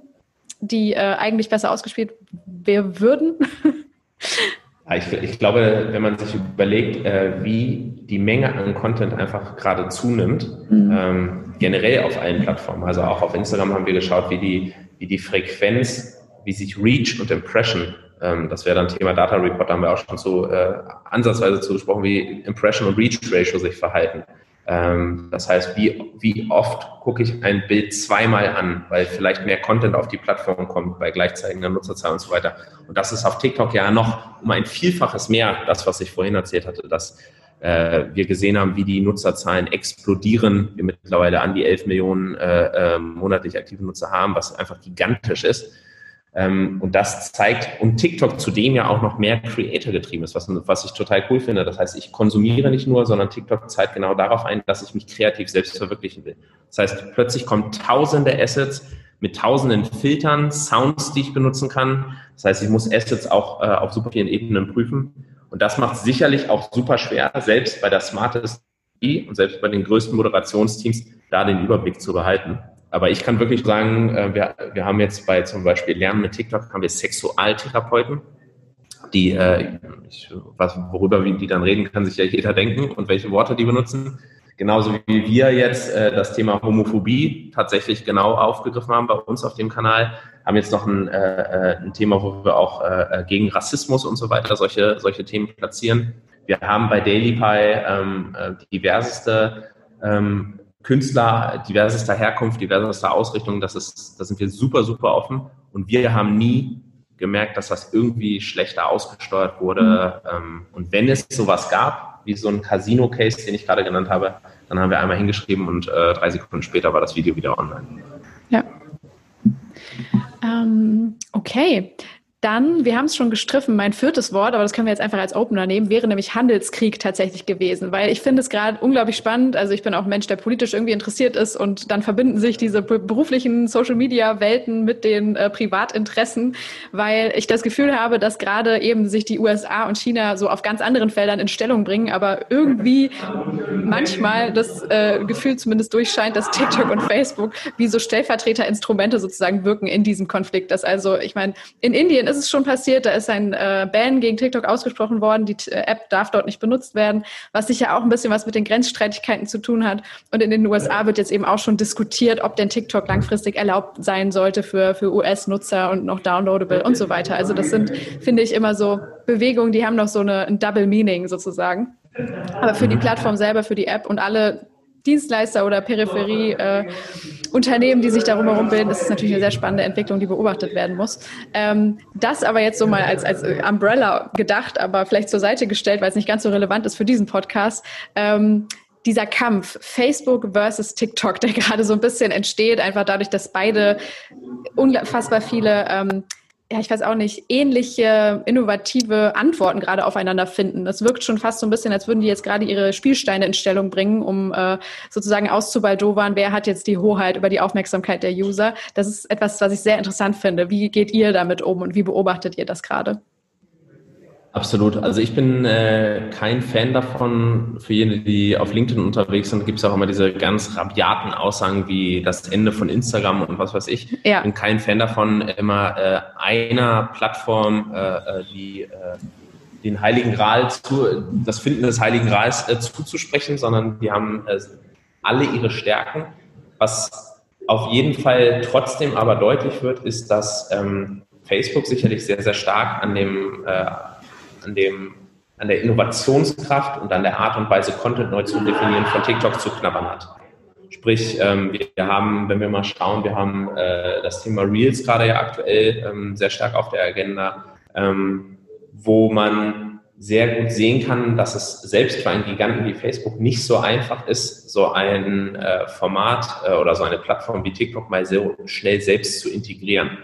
Speaker 1: die äh, eigentlich besser ausgespielt werden würden?
Speaker 2: Ich, ich, glaube, wenn man sich überlegt, äh, wie die Menge an Content einfach gerade zunimmt, mhm. ähm, generell auf allen Plattformen, also auch auf Instagram haben wir geschaut, wie die, wie die Frequenz wie sich Reach und Impression, ähm, das wäre dann Thema Data Report, da haben wir auch schon so äh, ansatzweise zugesprochen, wie Impression und Reach Ratio sich verhalten. Ähm, das heißt, wie, wie oft gucke ich ein Bild zweimal an, weil vielleicht mehr Content auf die Plattform kommt bei gleichzeitiger Nutzerzahl und so weiter. Und das ist auf TikTok ja noch um ein Vielfaches mehr, das, was ich vorhin erzählt hatte, dass äh, wir gesehen haben, wie die Nutzerzahlen explodieren. Wir mittlerweile an die 11 Millionen äh, äh, monatlich aktive Nutzer haben, was einfach gigantisch ist. Ähm, und das zeigt, und TikTok zudem ja auch noch mehr Creator getrieben ist, was, was ich total cool finde. Das heißt, ich konsumiere nicht nur, sondern TikTok zeigt genau darauf ein, dass ich mich kreativ selbst verwirklichen will. Das heißt, plötzlich kommen tausende Assets mit tausenden Filtern, Sounds, die ich benutzen kann. Das heißt, ich muss Assets auch äh, auf super vielen Ebenen prüfen. Und das macht sicherlich auch super schwer, selbst bei der smartest und selbst bei den größten Moderationsteams da den Überblick zu behalten. Aber ich kann wirklich sagen, äh, wir, wir haben jetzt bei zum Beispiel Lernen mit TikTok haben wir Sexualtherapeuten, die, äh, ich, was, worüber die dann reden, kann sich ja jeder denken und welche Worte die benutzen. Genauso wie wir jetzt äh, das Thema Homophobie tatsächlich genau aufgegriffen haben bei uns auf dem Kanal, haben jetzt noch ein, äh, ein Thema, wo wir auch äh, gegen Rassismus und so weiter solche, solche Themen platzieren. Wir haben bei DailyPie ähm, äh, diverseste ähm, Künstler diversester Herkunft, diversester Ausrichtung, das ist, da sind wir super, super offen. Und wir haben nie gemerkt, dass das irgendwie schlechter ausgesteuert wurde. Mhm. und wenn es sowas gab, wie so ein Casino-Case, den ich gerade genannt habe, dann haben wir einmal hingeschrieben und äh, drei Sekunden später war das Video wieder online.
Speaker 1: Ja. Ähm, okay. Dann, wir haben es schon gestriffen, mein viertes Wort, aber das können wir jetzt einfach als Opener nehmen, wäre nämlich Handelskrieg tatsächlich gewesen, weil ich finde es gerade unglaublich spannend. Also ich bin auch ein Mensch, der politisch irgendwie interessiert ist und dann verbinden sich diese beruflichen Social-Media-Welten mit den äh, Privatinteressen, weil ich das Gefühl habe, dass gerade eben sich die USA und China so auf ganz anderen Feldern in Stellung bringen, aber irgendwie manchmal das äh, Gefühl zumindest durchscheint, dass TikTok und Facebook wie so Stellvertreterinstrumente sozusagen wirken in diesem Konflikt. Dass also, ich meine, in Indien ist es schon passiert, da ist ein äh, Ban gegen TikTok ausgesprochen worden, die äh, App darf dort nicht benutzt werden, was sicher auch ein bisschen was mit den Grenzstreitigkeiten zu tun hat. Und in den USA wird jetzt eben auch schon diskutiert, ob denn TikTok langfristig erlaubt sein sollte für, für US-Nutzer und noch downloadable und so weiter. Also das sind, finde ich, immer so Bewegungen, die haben noch so eine, ein Double Meaning sozusagen. Aber für die Plattform selber, für die App und alle Dienstleister oder Peripherie-Unternehmen, äh, die sich darum herum bilden, ist es natürlich eine sehr spannende Entwicklung, die beobachtet werden muss. Ähm, das aber jetzt so mal als, als Umbrella gedacht, aber vielleicht zur Seite gestellt, weil es nicht ganz so relevant ist für diesen Podcast. Ähm, dieser Kampf Facebook versus TikTok, der gerade so ein bisschen entsteht, einfach dadurch, dass beide unfassbar viele ähm, ja, ich weiß auch nicht, ähnliche innovative Antworten gerade aufeinander finden. Das wirkt schon fast so ein bisschen, als würden die jetzt gerade ihre Spielsteine in Stellung bringen, um äh, sozusagen auszubaldowern, wer hat jetzt die Hoheit über die Aufmerksamkeit der User. Das ist etwas, was ich sehr interessant finde. Wie geht ihr damit um und wie beobachtet ihr das gerade?
Speaker 2: Absolut. Also ich bin äh, kein Fan davon. Für jene, die auf LinkedIn unterwegs sind, gibt es auch immer diese ganz rabiaten Aussagen wie das Ende von Instagram und was weiß ich. Ja. Ich bin kein Fan davon, immer äh, einer Plattform äh, äh die äh, den Heiligen Gral zu, das Finden des Heiligen Grals äh, zuzusprechen, sondern die haben alle ihre Stärken. Was auf jeden Fall trotzdem aber deutlich wird, ist, dass ähm, Facebook sicherlich sehr, sehr stark an dem äh, an, dem, an der Innovationskraft und an der Art und Weise, Content neu zu definieren, von TikTok zu knabbern hat. Sprich, ähm, wir haben, wenn wir mal schauen, wir haben äh, das Thema Reels gerade ja aktuell ähm, sehr stark auf der Agenda, ähm, wo man sehr gut sehen kann, dass es selbst für einen Giganten wie Facebook nicht so einfach ist, so ein äh, Format äh, oder so eine Plattform wie TikTok mal so schnell selbst zu integrieren.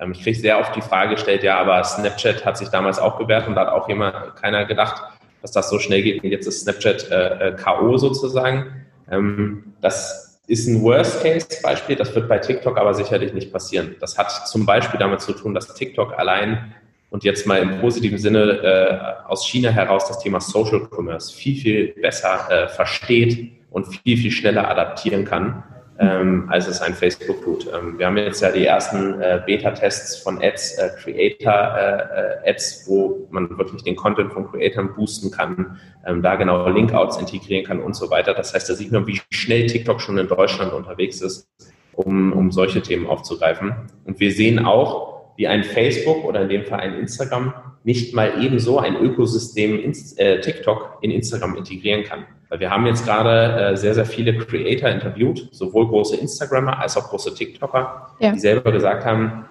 Speaker 2: Ähm, ich kriege sehr oft die Frage gestellt, ja, aber Snapchat hat sich damals auch bewährt und da hat auch jemand, keiner gedacht, dass das so schnell geht und jetzt ist Snapchat äh, äh K.O. sozusagen. Ähm, das ist ein Worst-Case-Beispiel, das wird bei TikTok aber sicherlich nicht passieren. Das hat zum Beispiel damit zu tun, dass TikTok allein und jetzt mal im positiven Sinne äh, aus China heraus das Thema Social Commerce viel, viel besser äh, versteht und viel, viel schneller adaptieren kann ähm, als es ein Facebook tut. Ähm, wir haben jetzt ja die ersten äh, Beta-Tests von Ads, äh, Creator-Ads, äh, wo man wirklich den Content von Creatoren boosten kann, ähm, da genau Linkouts integrieren kann und so weiter. Das heißt, da sieht man, wie schnell TikTok schon in Deutschland unterwegs ist, um, um solche Themen aufzugreifen. Und wir sehen auch, wie ein Facebook oder in dem Fall ein Instagram nicht mal ebenso ein Ökosystem in, äh, TikTok in Instagram integrieren kann. Weil wir haben jetzt gerade äh, sehr, sehr viele Creator interviewt, sowohl große Instagrammer als auch große TikToker, ja. die selber gesagt haben,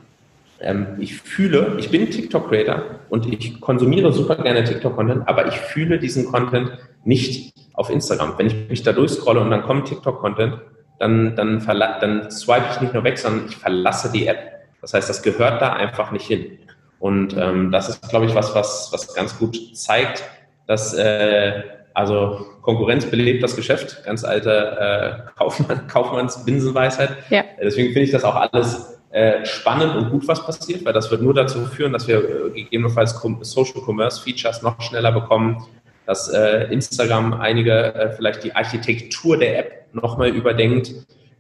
Speaker 2: ähm, ich fühle, ich bin TikTok-Creator und ich konsumiere super gerne TikTok-Content, aber ich fühle diesen Content nicht auf Instagram. Wenn ich mich da durchscrolle und dann kommt TikTok-Content, dann, dann, dann swipe ich nicht nur weg, sondern ich verlasse die App. Das heißt, das gehört da einfach nicht hin. Und ähm, das ist, glaube ich, was, was, was ganz gut zeigt, dass äh, also Konkurrenz belebt das Geschäft, ganz alte äh, Kaufmann, Kaufmanns Binsenweisheit. Ja. Deswegen finde ich das auch alles äh, spannend und gut, was passiert, weil das wird nur dazu führen, dass wir äh, gegebenenfalls Social Commerce Features noch schneller bekommen, dass äh, Instagram einige äh, vielleicht die Architektur der App nochmal überdenkt,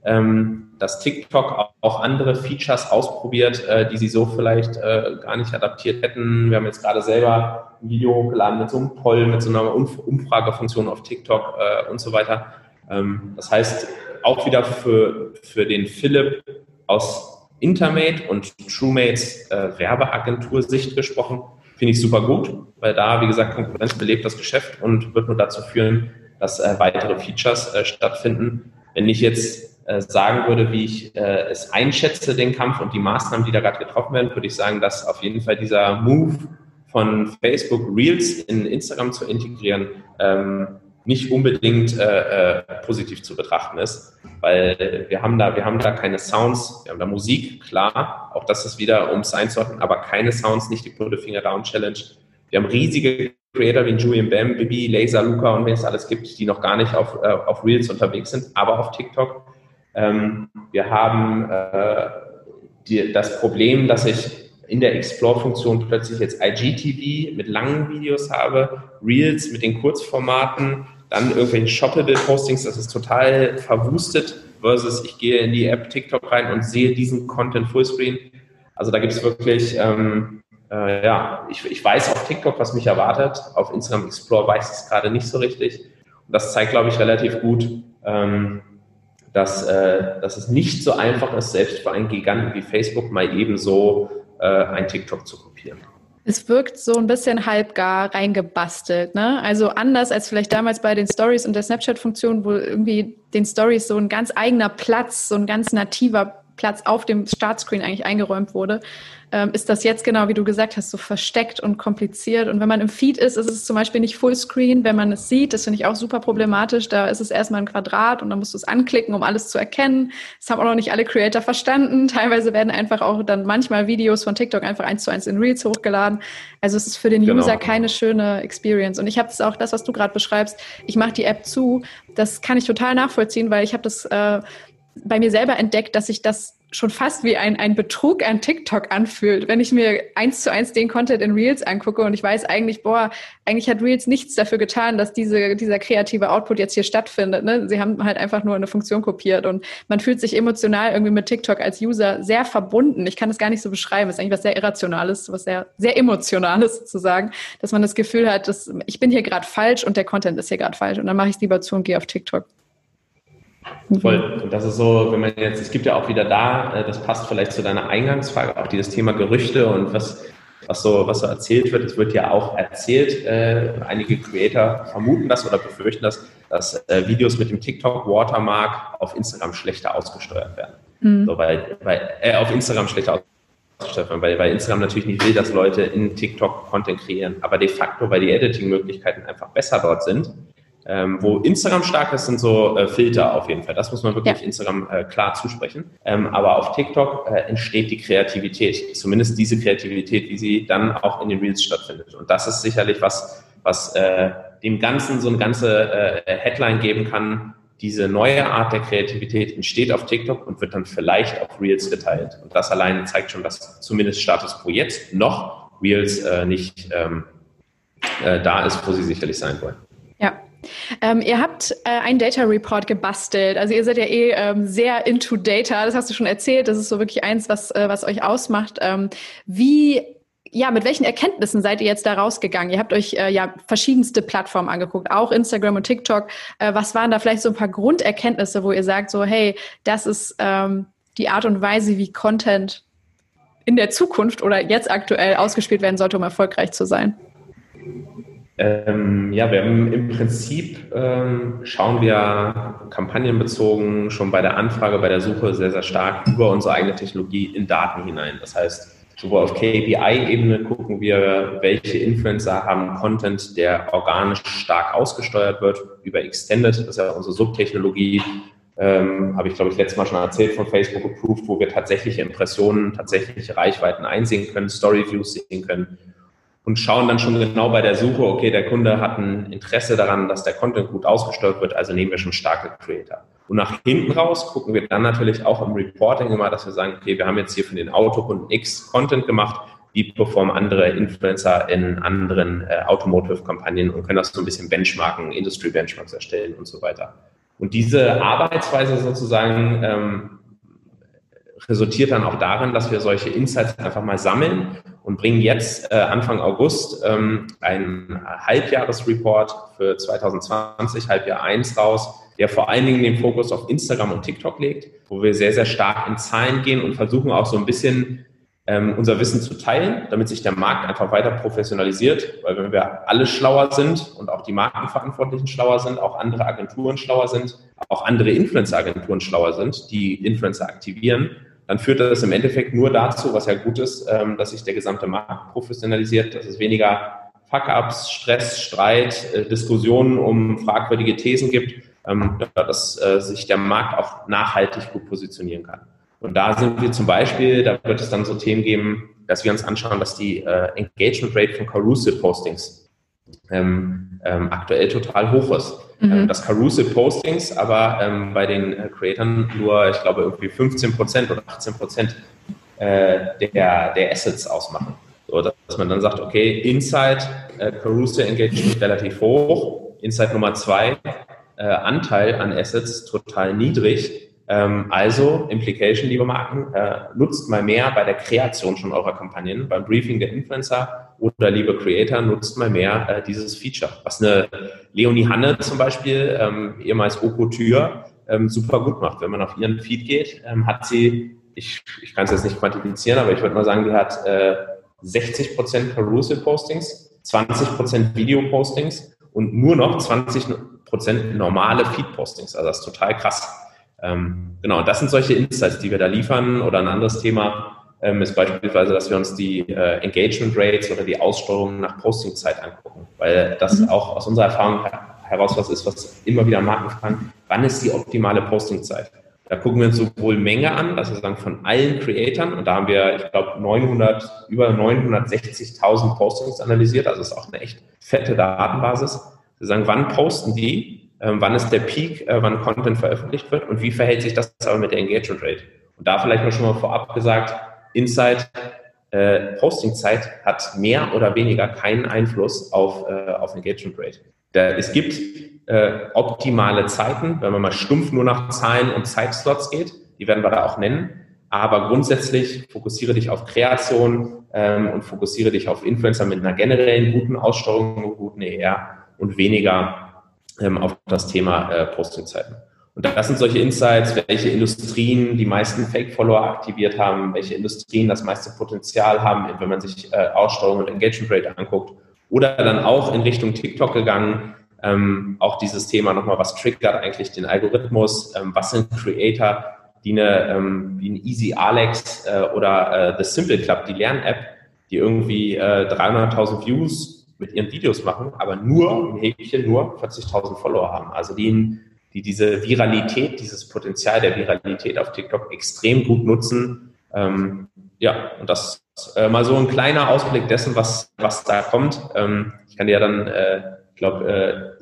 Speaker 2: ähm, dass TikTok auch andere Features ausprobiert, äh, die sie so vielleicht gar nicht adaptiert hätten. Wir haben jetzt gerade selber ein Video hochgeladen mit so einem Poll, mit so einer Umfragefunktion auf TikTok äh, und so weiter. Ähm, das heißt, auch wieder für, für den Philipp aus Intermate und TrueMates äh, Werbeagentur-Sicht gesprochen, finde ich super gut, weil da, wie gesagt, Konkurrenz belebt das Geschäft und wird nur dazu führen, dass äh, weitere Features äh, stattfinden. Wenn ich jetzt äh, sagen würde, wie ich äh, es einschätze, den Kampf und die Maßnahmen, die da gerade getroffen werden, würde ich sagen, dass auf jeden Fall dieser Move von Facebook Reels in Instagram zu integrieren, ähm, nicht unbedingt äh, äh, positiv zu betrachten ist, weil wir haben da, wir haben da keine Sounds, wir haben da Musik, klar, auch das ist wieder, um es einzuordnen, aber keine Sounds, nicht die Put Finger Down Challenge. Wir haben riesige Creator wie Julian Bam, Bibi, Laser, Luca und wer es alles gibt, die noch gar nicht auf, äh, auf Reels unterwegs sind, aber auf TikTok. Ähm, wir haben äh, die, das Problem, dass ich in der Explore-Funktion plötzlich jetzt IGTV mit langen Videos habe, Reels mit den Kurzformaten, dann irgendwelche Shoppable-Postings, das ist total verwustet, versus ich gehe in die App TikTok rein und sehe diesen Content Fullscreen. Also da gibt es wirklich, ähm, äh, ja, ich, ich weiß auf TikTok, was mich erwartet, auf Instagram Explore weiß ich es gerade nicht so richtig. Und das zeigt, glaube ich, relativ gut, ähm, dass, äh, dass es nicht so einfach ist, selbst für einen Giganten wie Facebook mal ebenso äh, ein TikTok zu kopieren.
Speaker 1: Es wirkt so ein bisschen halbgar reingebastelt, ne? Also anders als vielleicht damals bei den Stories und der Snapchat-Funktion, wo irgendwie den Stories so ein ganz eigener Platz, so ein ganz nativer Platz auf dem Startscreen eigentlich eingeräumt wurde, ähm, ist das jetzt genau, wie du gesagt hast, so versteckt und kompliziert. Und wenn man im Feed ist, ist es zum Beispiel nicht Fullscreen, wenn man es sieht. Das finde ich auch super problematisch. Da ist es erstmal ein Quadrat und dann musst du es anklicken, um alles zu erkennen. Das haben auch noch nicht alle Creator verstanden. Teilweise werden einfach auch dann manchmal Videos von TikTok einfach eins zu eins in Reels hochgeladen. Also es ist für den genau. User keine schöne Experience. Und ich habe das auch, das, was du gerade beschreibst, ich mache die App zu. Das kann ich total nachvollziehen, weil ich habe das äh, bei mir selber entdeckt, dass ich das schon fast wie ein, ein Betrug an TikTok anfühlt, wenn ich mir eins zu eins den Content in Reels angucke und ich weiß eigentlich, boah, eigentlich hat Reels nichts dafür getan, dass diese, dieser kreative Output jetzt hier stattfindet. Ne? Sie haben halt einfach nur eine Funktion kopiert und man fühlt sich emotional irgendwie mit TikTok als User sehr verbunden. Ich kann das gar nicht so beschreiben. Es ist eigentlich was sehr Irrationales, was sehr, sehr Emotionales sozusagen, dass man das Gefühl hat, dass ich bin hier gerade falsch und der Content ist hier gerade falsch und dann mache ich es lieber zu und gehe auf TikTok.
Speaker 2: Voll. Und das ist so, wenn man jetzt, es gibt ja auch wieder da, äh, das passt vielleicht zu deiner Eingangsfrage, auch dieses Thema Gerüchte und was, was so, was so erzählt wird. Es wird ja auch erzählt, äh, einige Creator vermuten das oder befürchten das, dass äh, Videos mit dem TikTok Watermark auf Instagram schlechter ausgesteuert werden. Mhm. So, weil, weil, äh, auf Instagram schlechter ausgesteuert werden, weil, weil Instagram natürlich nicht will, dass Leute in TikTok Content kreieren. Aber de facto, weil die Editing-Möglichkeiten einfach besser dort sind, ähm, wo Instagram stark ist, sind so äh, Filter auf jeden Fall. Das muss man wirklich ja. Instagram äh, klar zusprechen. Ähm, aber auf TikTok äh, entsteht die Kreativität, zumindest diese Kreativität, wie sie dann auch in den Reels stattfindet. Und das ist sicherlich was, was äh, dem Ganzen so eine ganze äh, Headline geben kann. Diese neue Art der Kreativität entsteht auf TikTok und wird dann vielleicht auf Reels geteilt. Und das allein zeigt schon, dass zumindest Status quo jetzt noch Reels äh, nicht ähm, äh, da ist, wo sie sicherlich sein wollen.
Speaker 1: Ähm, ihr habt äh, einen Data Report gebastelt. Also ihr seid ja eh ähm, sehr into Data. Das hast du schon erzählt. Das ist so wirklich eins, was, äh, was euch ausmacht. Ähm, wie ja, mit welchen Erkenntnissen seid ihr jetzt da rausgegangen? Ihr habt euch äh, ja verschiedenste Plattformen angeguckt, auch Instagram und TikTok. Äh, was waren da vielleicht so ein paar Grunderkenntnisse, wo ihr sagt, so, hey, das ist ähm, die Art und Weise, wie Content in der Zukunft oder jetzt aktuell ausgespielt werden sollte, um erfolgreich zu sein?
Speaker 2: Ähm, ja, wir haben im Prinzip ähm, schauen wir kampagnenbezogen schon bei der Anfrage, bei der Suche sehr, sehr stark über unsere eigene Technologie in Daten hinein. Das heißt, sowohl auf KPI-Ebene gucken wir, welche Influencer haben Content, der organisch stark ausgesteuert wird über Extended, das ist ja unsere Subtechnologie, ähm, habe ich glaube ich letztes Mal schon erzählt von Facebook Approved, wo wir tatsächliche Impressionen, tatsächliche Reichweiten einsehen können, Storyviews sehen können und schauen dann schon genau bei der Suche, okay, der Kunde hat ein Interesse daran, dass der Content gut ausgesteuert wird, also nehmen wir schon starke Creator. Und nach hinten raus gucken wir dann natürlich auch im Reporting immer, dass wir sagen, okay, wir haben jetzt hier für den Autokunden X Content gemacht, wie performen andere Influencer in anderen äh, Automotive-Kampagnen und können das so ein bisschen benchmarken, Industry-Benchmarks erstellen und so weiter. Und diese Arbeitsweise sozusagen ähm, resultiert dann auch darin, dass wir solche Insights einfach mal sammeln und bringen jetzt äh, Anfang August ähm, einen Halbjahresreport für 2020, Halbjahr 1 raus, der vor allen Dingen den Fokus auf Instagram und TikTok legt, wo wir sehr, sehr stark in Zahlen gehen und versuchen auch so ein bisschen ähm, unser Wissen zu teilen, damit sich der Markt einfach weiter professionalisiert, weil wenn wir alle schlauer sind und auch die Markenverantwortlichen schlauer sind, auch andere Agenturen schlauer sind, auch andere Influencer-Agenturen schlauer sind, die Influencer aktivieren, dann führt das im Endeffekt nur dazu, was ja gut ist, ähm, dass sich der gesamte Markt professionalisiert, dass es weniger Fuck-ups, Stress, Streit, äh, Diskussionen um fragwürdige Thesen gibt, ähm, dass äh, sich der Markt auch nachhaltig gut positionieren kann. Und da sind wir zum Beispiel, da wird es dann so Themen geben, dass wir uns anschauen, dass die äh, Engagement Rate von Carousel Postings ähm, ähm, aktuell total hoch ist. Mhm. Ähm, das Carousel Postings aber ähm, bei den äh, Creatern nur, ich glaube, irgendwie 15 Prozent oder 18 Prozent äh, der, der Assets ausmachen. So, dass man dann sagt, okay, Inside äh, Carousel Engagement relativ hoch, Inside Nummer zwei äh, Anteil an Assets total niedrig ähm, also, Implication, liebe Marken, äh, nutzt mal mehr bei der Kreation schon eurer Kampagnen, beim Briefing der Influencer oder liebe Creator, nutzt mal mehr äh, dieses Feature. Was eine Leonie Hanne zum Beispiel, ähm, ehemals Oko Tür, ähm, super gut macht. Wenn man auf ihren Feed geht, ähm, hat sie, ich, ich kann es jetzt nicht quantifizieren, aber ich würde mal sagen, die hat äh, 60% Carousel-Postings, 20% Video-Postings und nur noch 20% normale Feed-Postings. Also das ist total krass. Ähm, genau, das sind solche Insights, die wir da liefern. Oder ein anderes Thema ähm, ist beispielsweise, dass wir uns die äh, Engagement Rates oder die Aussteuerung nach Postingzeit angucken, weil das mhm. auch aus unserer Erfahrung heraus was ist, was immer wieder Marken fragen, wann ist die optimale Postingzeit? Da gucken wir uns sowohl Menge an, das ist dann von allen Creatoren, und da haben wir, ich glaube, 900, über 960.000 Postings analysiert, also ist auch eine echt fette Datenbasis. Wir sagen, wann posten die, äh, wann ist der Peak, äh, wann Content veröffentlicht wird und wie verhält sich das aber mit der Engagement Rate? Und da vielleicht mal schon mal vorab gesagt, Insight, äh, Postingzeit hat mehr oder weniger keinen Einfluss auf, äh, auf Engagement Rate. Da, es gibt äh, optimale Zeiten, wenn man mal stumpf nur nach Zahlen und Zeitslots geht, die werden wir da auch nennen. Aber grundsätzlich fokussiere dich auf Kreation ähm, und fokussiere dich auf Influencer mit einer generellen guten Aussteuerung, guten ER und weniger ähm, auf das Thema äh, Postingzeiten. Und das sind solche Insights, welche Industrien die meisten Fake-Follower aktiviert haben, welche Industrien das meiste Potenzial haben, wenn man sich äh, Aussteuerung und Engagement Rate anguckt. Oder dann auch in Richtung TikTok gegangen, ähm, auch dieses Thema nochmal, was triggert eigentlich den Algorithmus, ähm, was sind Creator, die eine, ähm, wie ein Easy Alex äh, oder äh, The Simple Club, die Lern-App, die irgendwie äh, 300.000 Views mit ihren Videos machen, aber nur, im Häkchen, nur 40.000 Follower haben. Also die, die diese Viralität, dieses Potenzial der Viralität auf TikTok extrem gut nutzen. Ähm, ja, und das ist äh, mal so ein kleiner Ausblick dessen, was, was da kommt. Ähm, ich kann dir ja dann äh, ich glaube,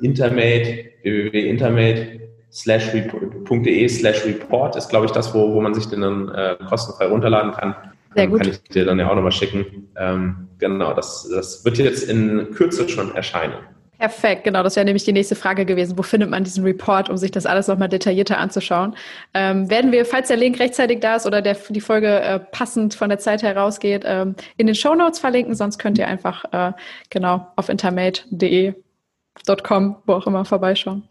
Speaker 2: äh, Intermate, www.intermate slash.de slash report ist, glaube ich, das, wo, wo man sich den dann äh, kostenfrei runterladen kann. Sehr gut. Kann ich dir dann ja auch nochmal schicken. Ähm, genau, das, das wird jetzt in Kürze schon erscheinen.
Speaker 1: Perfekt, genau. Das wäre nämlich die nächste Frage gewesen. Wo findet man diesen Report, um sich das alles nochmal detaillierter anzuschauen? Ähm, werden wir, falls der Link rechtzeitig da ist oder der, die Folge äh, passend von der Zeit herausgeht, ähm, in den Show Notes verlinken. Sonst könnt ihr einfach äh, genau auf intermate.de .com, wo auch immer vorbeischauen.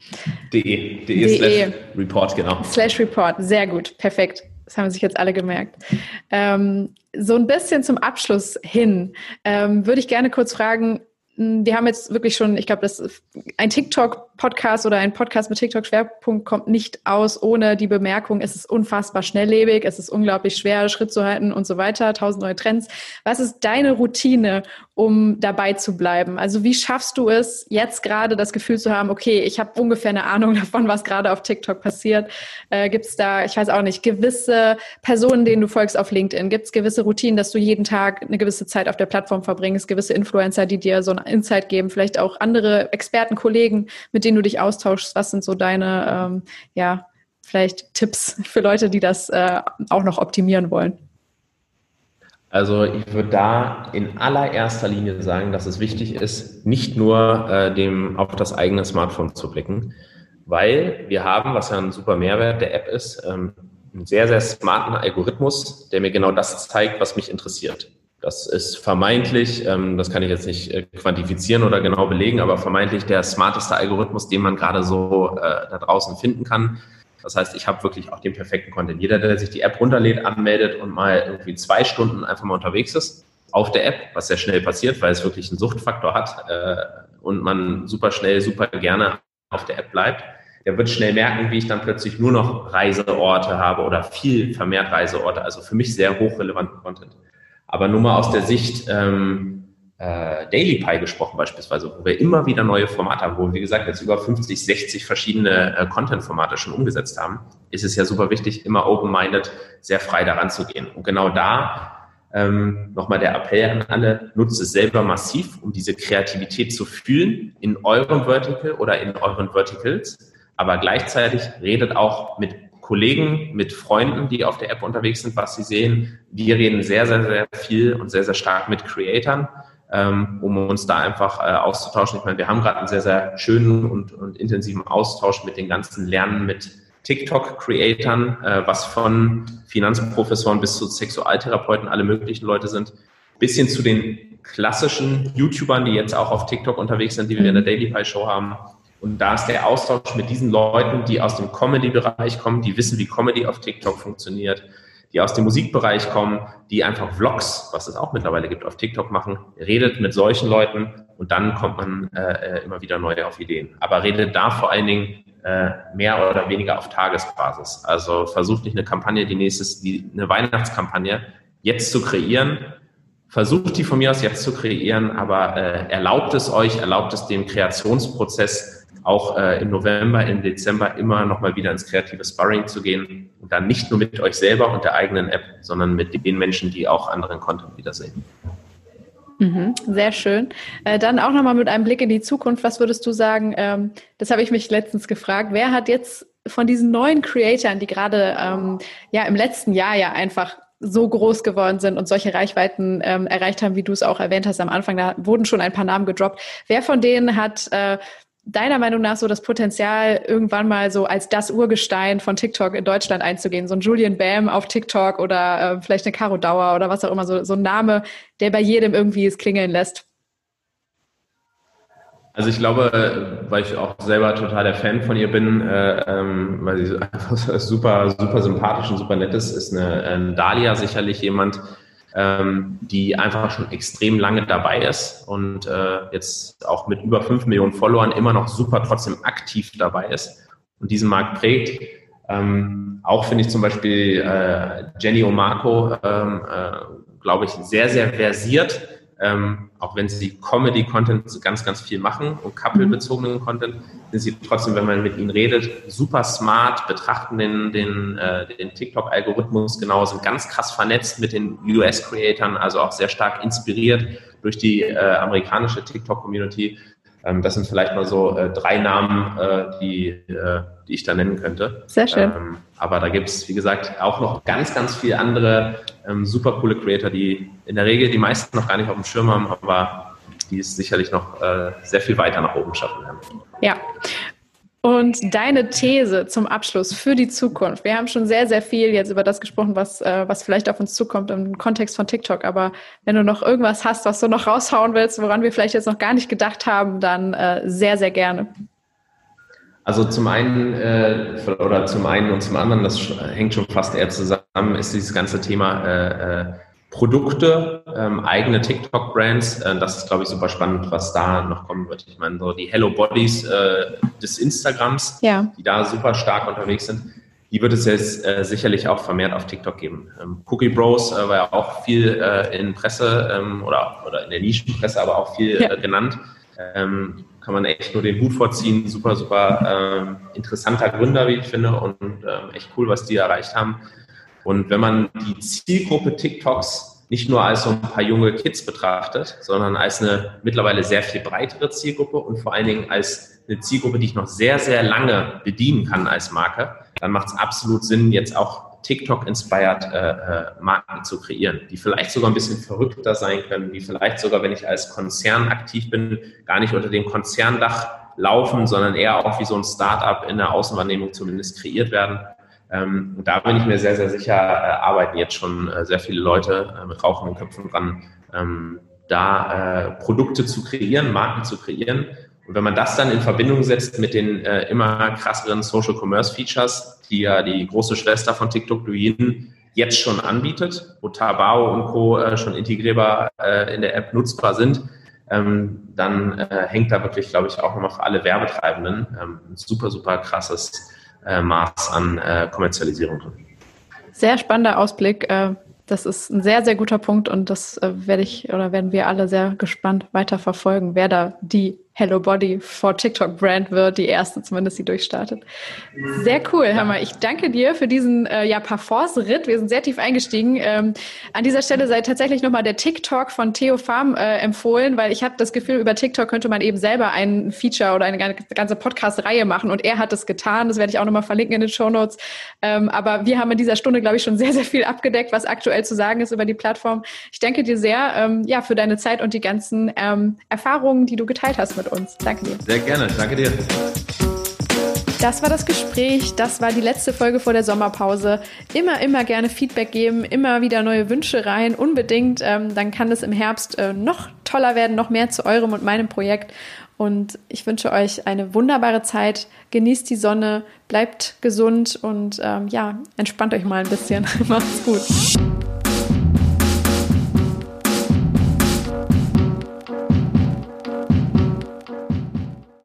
Speaker 2: De, de, de slash report, genau.
Speaker 1: Slash report, sehr gut, perfekt. Das haben sich jetzt alle gemerkt. Ähm, so ein bisschen zum Abschluss hin ähm, würde ich gerne kurz fragen, wir haben jetzt wirklich schon, ich glaube, das ein TikTok-Podcast oder ein Podcast mit TikTok-Schwerpunkt kommt nicht aus ohne die Bemerkung, es ist unfassbar schnelllebig, es ist unglaublich schwer, Schritt zu halten und so weiter, tausend neue Trends. Was ist deine Routine, um dabei zu bleiben? Also wie schaffst du es, jetzt gerade das Gefühl zu haben, okay, ich habe ungefähr eine Ahnung davon, was gerade auf TikTok passiert? Äh, Gibt es da, ich weiß auch nicht, gewisse Personen, denen du folgst auf LinkedIn? Gibt es gewisse Routinen, dass du jeden Tag eine gewisse Zeit auf der Plattform verbringst, gewisse Influencer, die dir so ein Insight geben, vielleicht auch andere Experten, Kollegen, mit denen du dich austauschst. Was sind so deine, ähm, ja, vielleicht Tipps für Leute, die das äh, auch noch optimieren wollen?
Speaker 2: Also ich würde da in allererster Linie sagen, dass es wichtig ist, nicht nur äh, dem auf das eigene Smartphone zu blicken, weil wir haben, was ja ein super Mehrwert der App ist, ähm, einen sehr, sehr smarten Algorithmus, der mir genau das zeigt, was mich interessiert. Das ist vermeintlich, ähm, das kann ich jetzt nicht äh, quantifizieren oder genau belegen, aber vermeintlich der smarteste Algorithmus, den man gerade so äh, da draußen finden kann. Das heißt, ich habe wirklich auch den perfekten Content. Jeder, der sich die App runterlädt, anmeldet und mal irgendwie zwei Stunden einfach mal unterwegs ist auf der App, was sehr schnell passiert, weil es wirklich einen Suchtfaktor hat äh, und man super schnell, super gerne auf der App bleibt, der wird schnell merken, wie ich dann plötzlich nur noch Reiseorte habe oder viel vermehrt Reiseorte. Also für mich sehr hochrelevanten Content. Aber nur mal aus der Sicht ähm, äh, Daily Pie gesprochen beispielsweise, wo wir immer wieder neue Formate haben, wo wir, wie gesagt, jetzt über 50, 60 verschiedene äh, Content-Formate schon umgesetzt haben, ist es ja super wichtig, immer open-minded, sehr frei daran zu gehen. Und genau da ähm, nochmal der Appell an alle, nutzt es selber massiv, um diese Kreativität zu fühlen in eurem Vertical oder in euren Verticals, aber gleichzeitig redet auch mit Kollegen, mit Freunden, die auf der App unterwegs sind, was sie sehen. Wir reden sehr, sehr, sehr viel und sehr, sehr stark mit Creatern, ähm, um uns da einfach äh, auszutauschen. Ich meine, wir haben gerade einen sehr, sehr schönen und, und intensiven Austausch mit den ganzen Lernen mit TikTok-Creatern, äh, was von Finanzprofessoren bis zu Sexualtherapeuten alle möglichen Leute sind, bis hin zu den klassischen YouTubern, die jetzt auch auf TikTok unterwegs sind, die wir in der Daily Pie Show haben und da ist der Austausch mit diesen Leuten, die aus dem Comedy-Bereich kommen, die wissen, wie Comedy auf TikTok funktioniert, die aus dem Musikbereich kommen, die einfach Vlogs, was es auch mittlerweile gibt, auf TikTok machen, redet mit solchen Leuten und dann kommt man äh, immer wieder neu auf Ideen. Aber redet da vor allen Dingen äh, mehr oder weniger auf Tagesbasis. Also versucht nicht eine Kampagne, die nächstes, die, eine Weihnachtskampagne jetzt zu kreieren. Versucht die von mir aus jetzt zu kreieren, aber äh, erlaubt es euch, erlaubt es dem Kreationsprozess auch äh, im November, im Dezember immer noch mal wieder ins kreative Sparring zu gehen und dann nicht nur mit euch selber und der eigenen App, sondern mit den Menschen, die auch anderen Content wiedersehen.
Speaker 1: Mhm, sehr schön. Äh, dann auch nochmal mit einem Blick in die Zukunft. Was würdest du sagen? Ähm, das habe ich mich letztens gefragt. Wer hat jetzt von diesen neuen Creatoren, die gerade ähm, ja im letzten Jahr ja einfach so groß geworden sind und solche Reichweiten ähm, erreicht haben, wie du es auch erwähnt hast am Anfang, da wurden schon ein paar Namen gedroppt. Wer von denen hat äh, deiner Meinung nach so das Potenzial, irgendwann mal so als das Urgestein von TikTok in Deutschland einzugehen? So ein Julian Bam auf TikTok oder äh, vielleicht eine Caro Dauer oder was auch immer, so, so ein Name, der bei jedem irgendwie es klingeln lässt.
Speaker 2: Also ich glaube, weil ich auch selber total der Fan von ihr bin, äh, ähm, weil sie einfach super, super sympathisch und super nett ist, ist eine, eine Dalia sicherlich jemand, ähm, die einfach schon extrem lange dabei ist und äh, jetzt auch mit über fünf Millionen Followern immer noch super trotzdem aktiv dabei ist und diesen Markt prägt. Ähm, auch finde ich zum Beispiel äh, Jenny Omarco, ähm, äh, glaube ich, sehr, sehr versiert ähm, auch wenn sie Comedy-Content ganz, ganz viel machen und couple-bezogenen Content, sind sie trotzdem, wenn man mit ihnen redet, super smart, betrachten den, den, äh, den TikTok-Algorithmus genau, sind ganz krass vernetzt mit den US-Creatern, also auch sehr stark inspiriert durch die äh, amerikanische TikTok-Community. Ähm, das sind vielleicht mal so äh, drei Namen, äh, die, äh, die ich da nennen könnte.
Speaker 1: Sehr schön. Ähm,
Speaker 2: aber da gibt es, wie gesagt, auch noch ganz, ganz viele andere ähm, super coole Creator, die in der Regel die meisten noch gar nicht auf dem Schirm haben, aber die es sicherlich noch äh, sehr viel weiter nach oben schaffen werden.
Speaker 1: Ja, und deine These zum Abschluss für die Zukunft. Wir haben schon sehr, sehr viel jetzt über das gesprochen, was, äh, was vielleicht auf uns zukommt im Kontext von TikTok. Aber wenn du noch irgendwas hast, was du noch raushauen willst, woran wir vielleicht jetzt noch gar nicht gedacht haben, dann äh, sehr, sehr gerne.
Speaker 2: Also zum einen äh, oder zum einen und zum anderen, das hängt schon fast eher zusammen, ist dieses ganze Thema äh, äh Produkte, ähm, eigene TikTok-Brands. Äh, das ist, glaube ich, super spannend, was da noch kommen wird. Ich meine, so die Hello Bodies äh, des Instagrams, ja. die da super stark unterwegs sind, die wird es jetzt äh, sicherlich auch vermehrt auf TikTok geben. Ähm, Cookie Bros äh, war ja auch viel äh, in Presse ähm, oder, oder in der Nischenpresse, aber auch viel ja. Äh, genannt. Ähm, kann man echt nur den Hut vorziehen. Super, super ähm, interessanter Gründer, wie ich finde, und ähm, echt cool, was die erreicht haben. Und wenn man die Zielgruppe TikToks nicht nur als so ein paar junge Kids betrachtet, sondern als eine mittlerweile sehr viel breitere Zielgruppe und vor allen Dingen als eine Zielgruppe, die ich noch sehr, sehr lange bedienen kann als Marke, dann macht es absolut Sinn, jetzt auch TikTok-inspired äh, äh, Marken zu kreieren, die vielleicht sogar ein bisschen verrückter sein können, die vielleicht sogar, wenn ich als Konzern aktiv bin, gar nicht unter dem Konzerndach laufen, sondern eher auch wie so ein Startup in der Außenwahrnehmung zumindest kreiert werden. Ähm, da bin ich mir sehr, sehr sicher, äh, arbeiten jetzt schon äh, sehr viele Leute äh, mit rauchenden Köpfen dran, ähm, da äh, Produkte zu kreieren, Marken zu kreieren. Und wenn man das dann in Verbindung setzt mit den äh, immer krasseren Social Commerce Features, die ja die große Schwester von TikTok Douyin jetzt schon anbietet, wo Tabao und Co. Äh, schon integrierbar in der App nutzbar sind, ähm, dann hängt da wirklich, glaube ich, auch nochmal für alle Werbetreibenden ähm, ein super, super krasses äh, Maß an äh, Kommerzialisierung drin.
Speaker 1: Sehr spannender Ausblick. Äh, das ist ein sehr, sehr guter Punkt und das äh, werde ich oder werden wir alle sehr gespannt weiter verfolgen, wer da die Hello Body for TikTok Brand wird, die erste zumindest, die durchstartet. Sehr cool, Hammer. Ich danke dir für diesen äh, ja, Parforce-Ritt. Wir sind sehr tief eingestiegen. Ähm, an dieser Stelle sei tatsächlich nochmal der TikTok von Theo Farm äh, empfohlen, weil ich habe das Gefühl, über TikTok könnte man eben selber ein Feature oder eine ganze Podcast-Reihe machen und er hat es getan. Das werde ich auch nochmal verlinken in den Show Notes. Ähm, aber wir haben in dieser Stunde, glaube ich, schon sehr, sehr viel abgedeckt, was aktuell zu sagen ist über die Plattform. Ich danke dir sehr ähm, ja, für deine Zeit und die ganzen ähm, Erfahrungen, die du geteilt hast mit mit uns. Danke dir.
Speaker 2: Sehr gerne. Danke dir.
Speaker 1: Das war das Gespräch. Das war die letzte Folge vor der Sommerpause. Immer, immer gerne Feedback geben, immer wieder neue Wünsche rein, unbedingt. Ähm, dann kann es im Herbst äh, noch toller werden, noch mehr zu eurem und meinem Projekt. Und ich wünsche euch eine wunderbare Zeit. Genießt die Sonne, bleibt gesund und ähm, ja, entspannt euch mal ein bisschen. Macht's gut.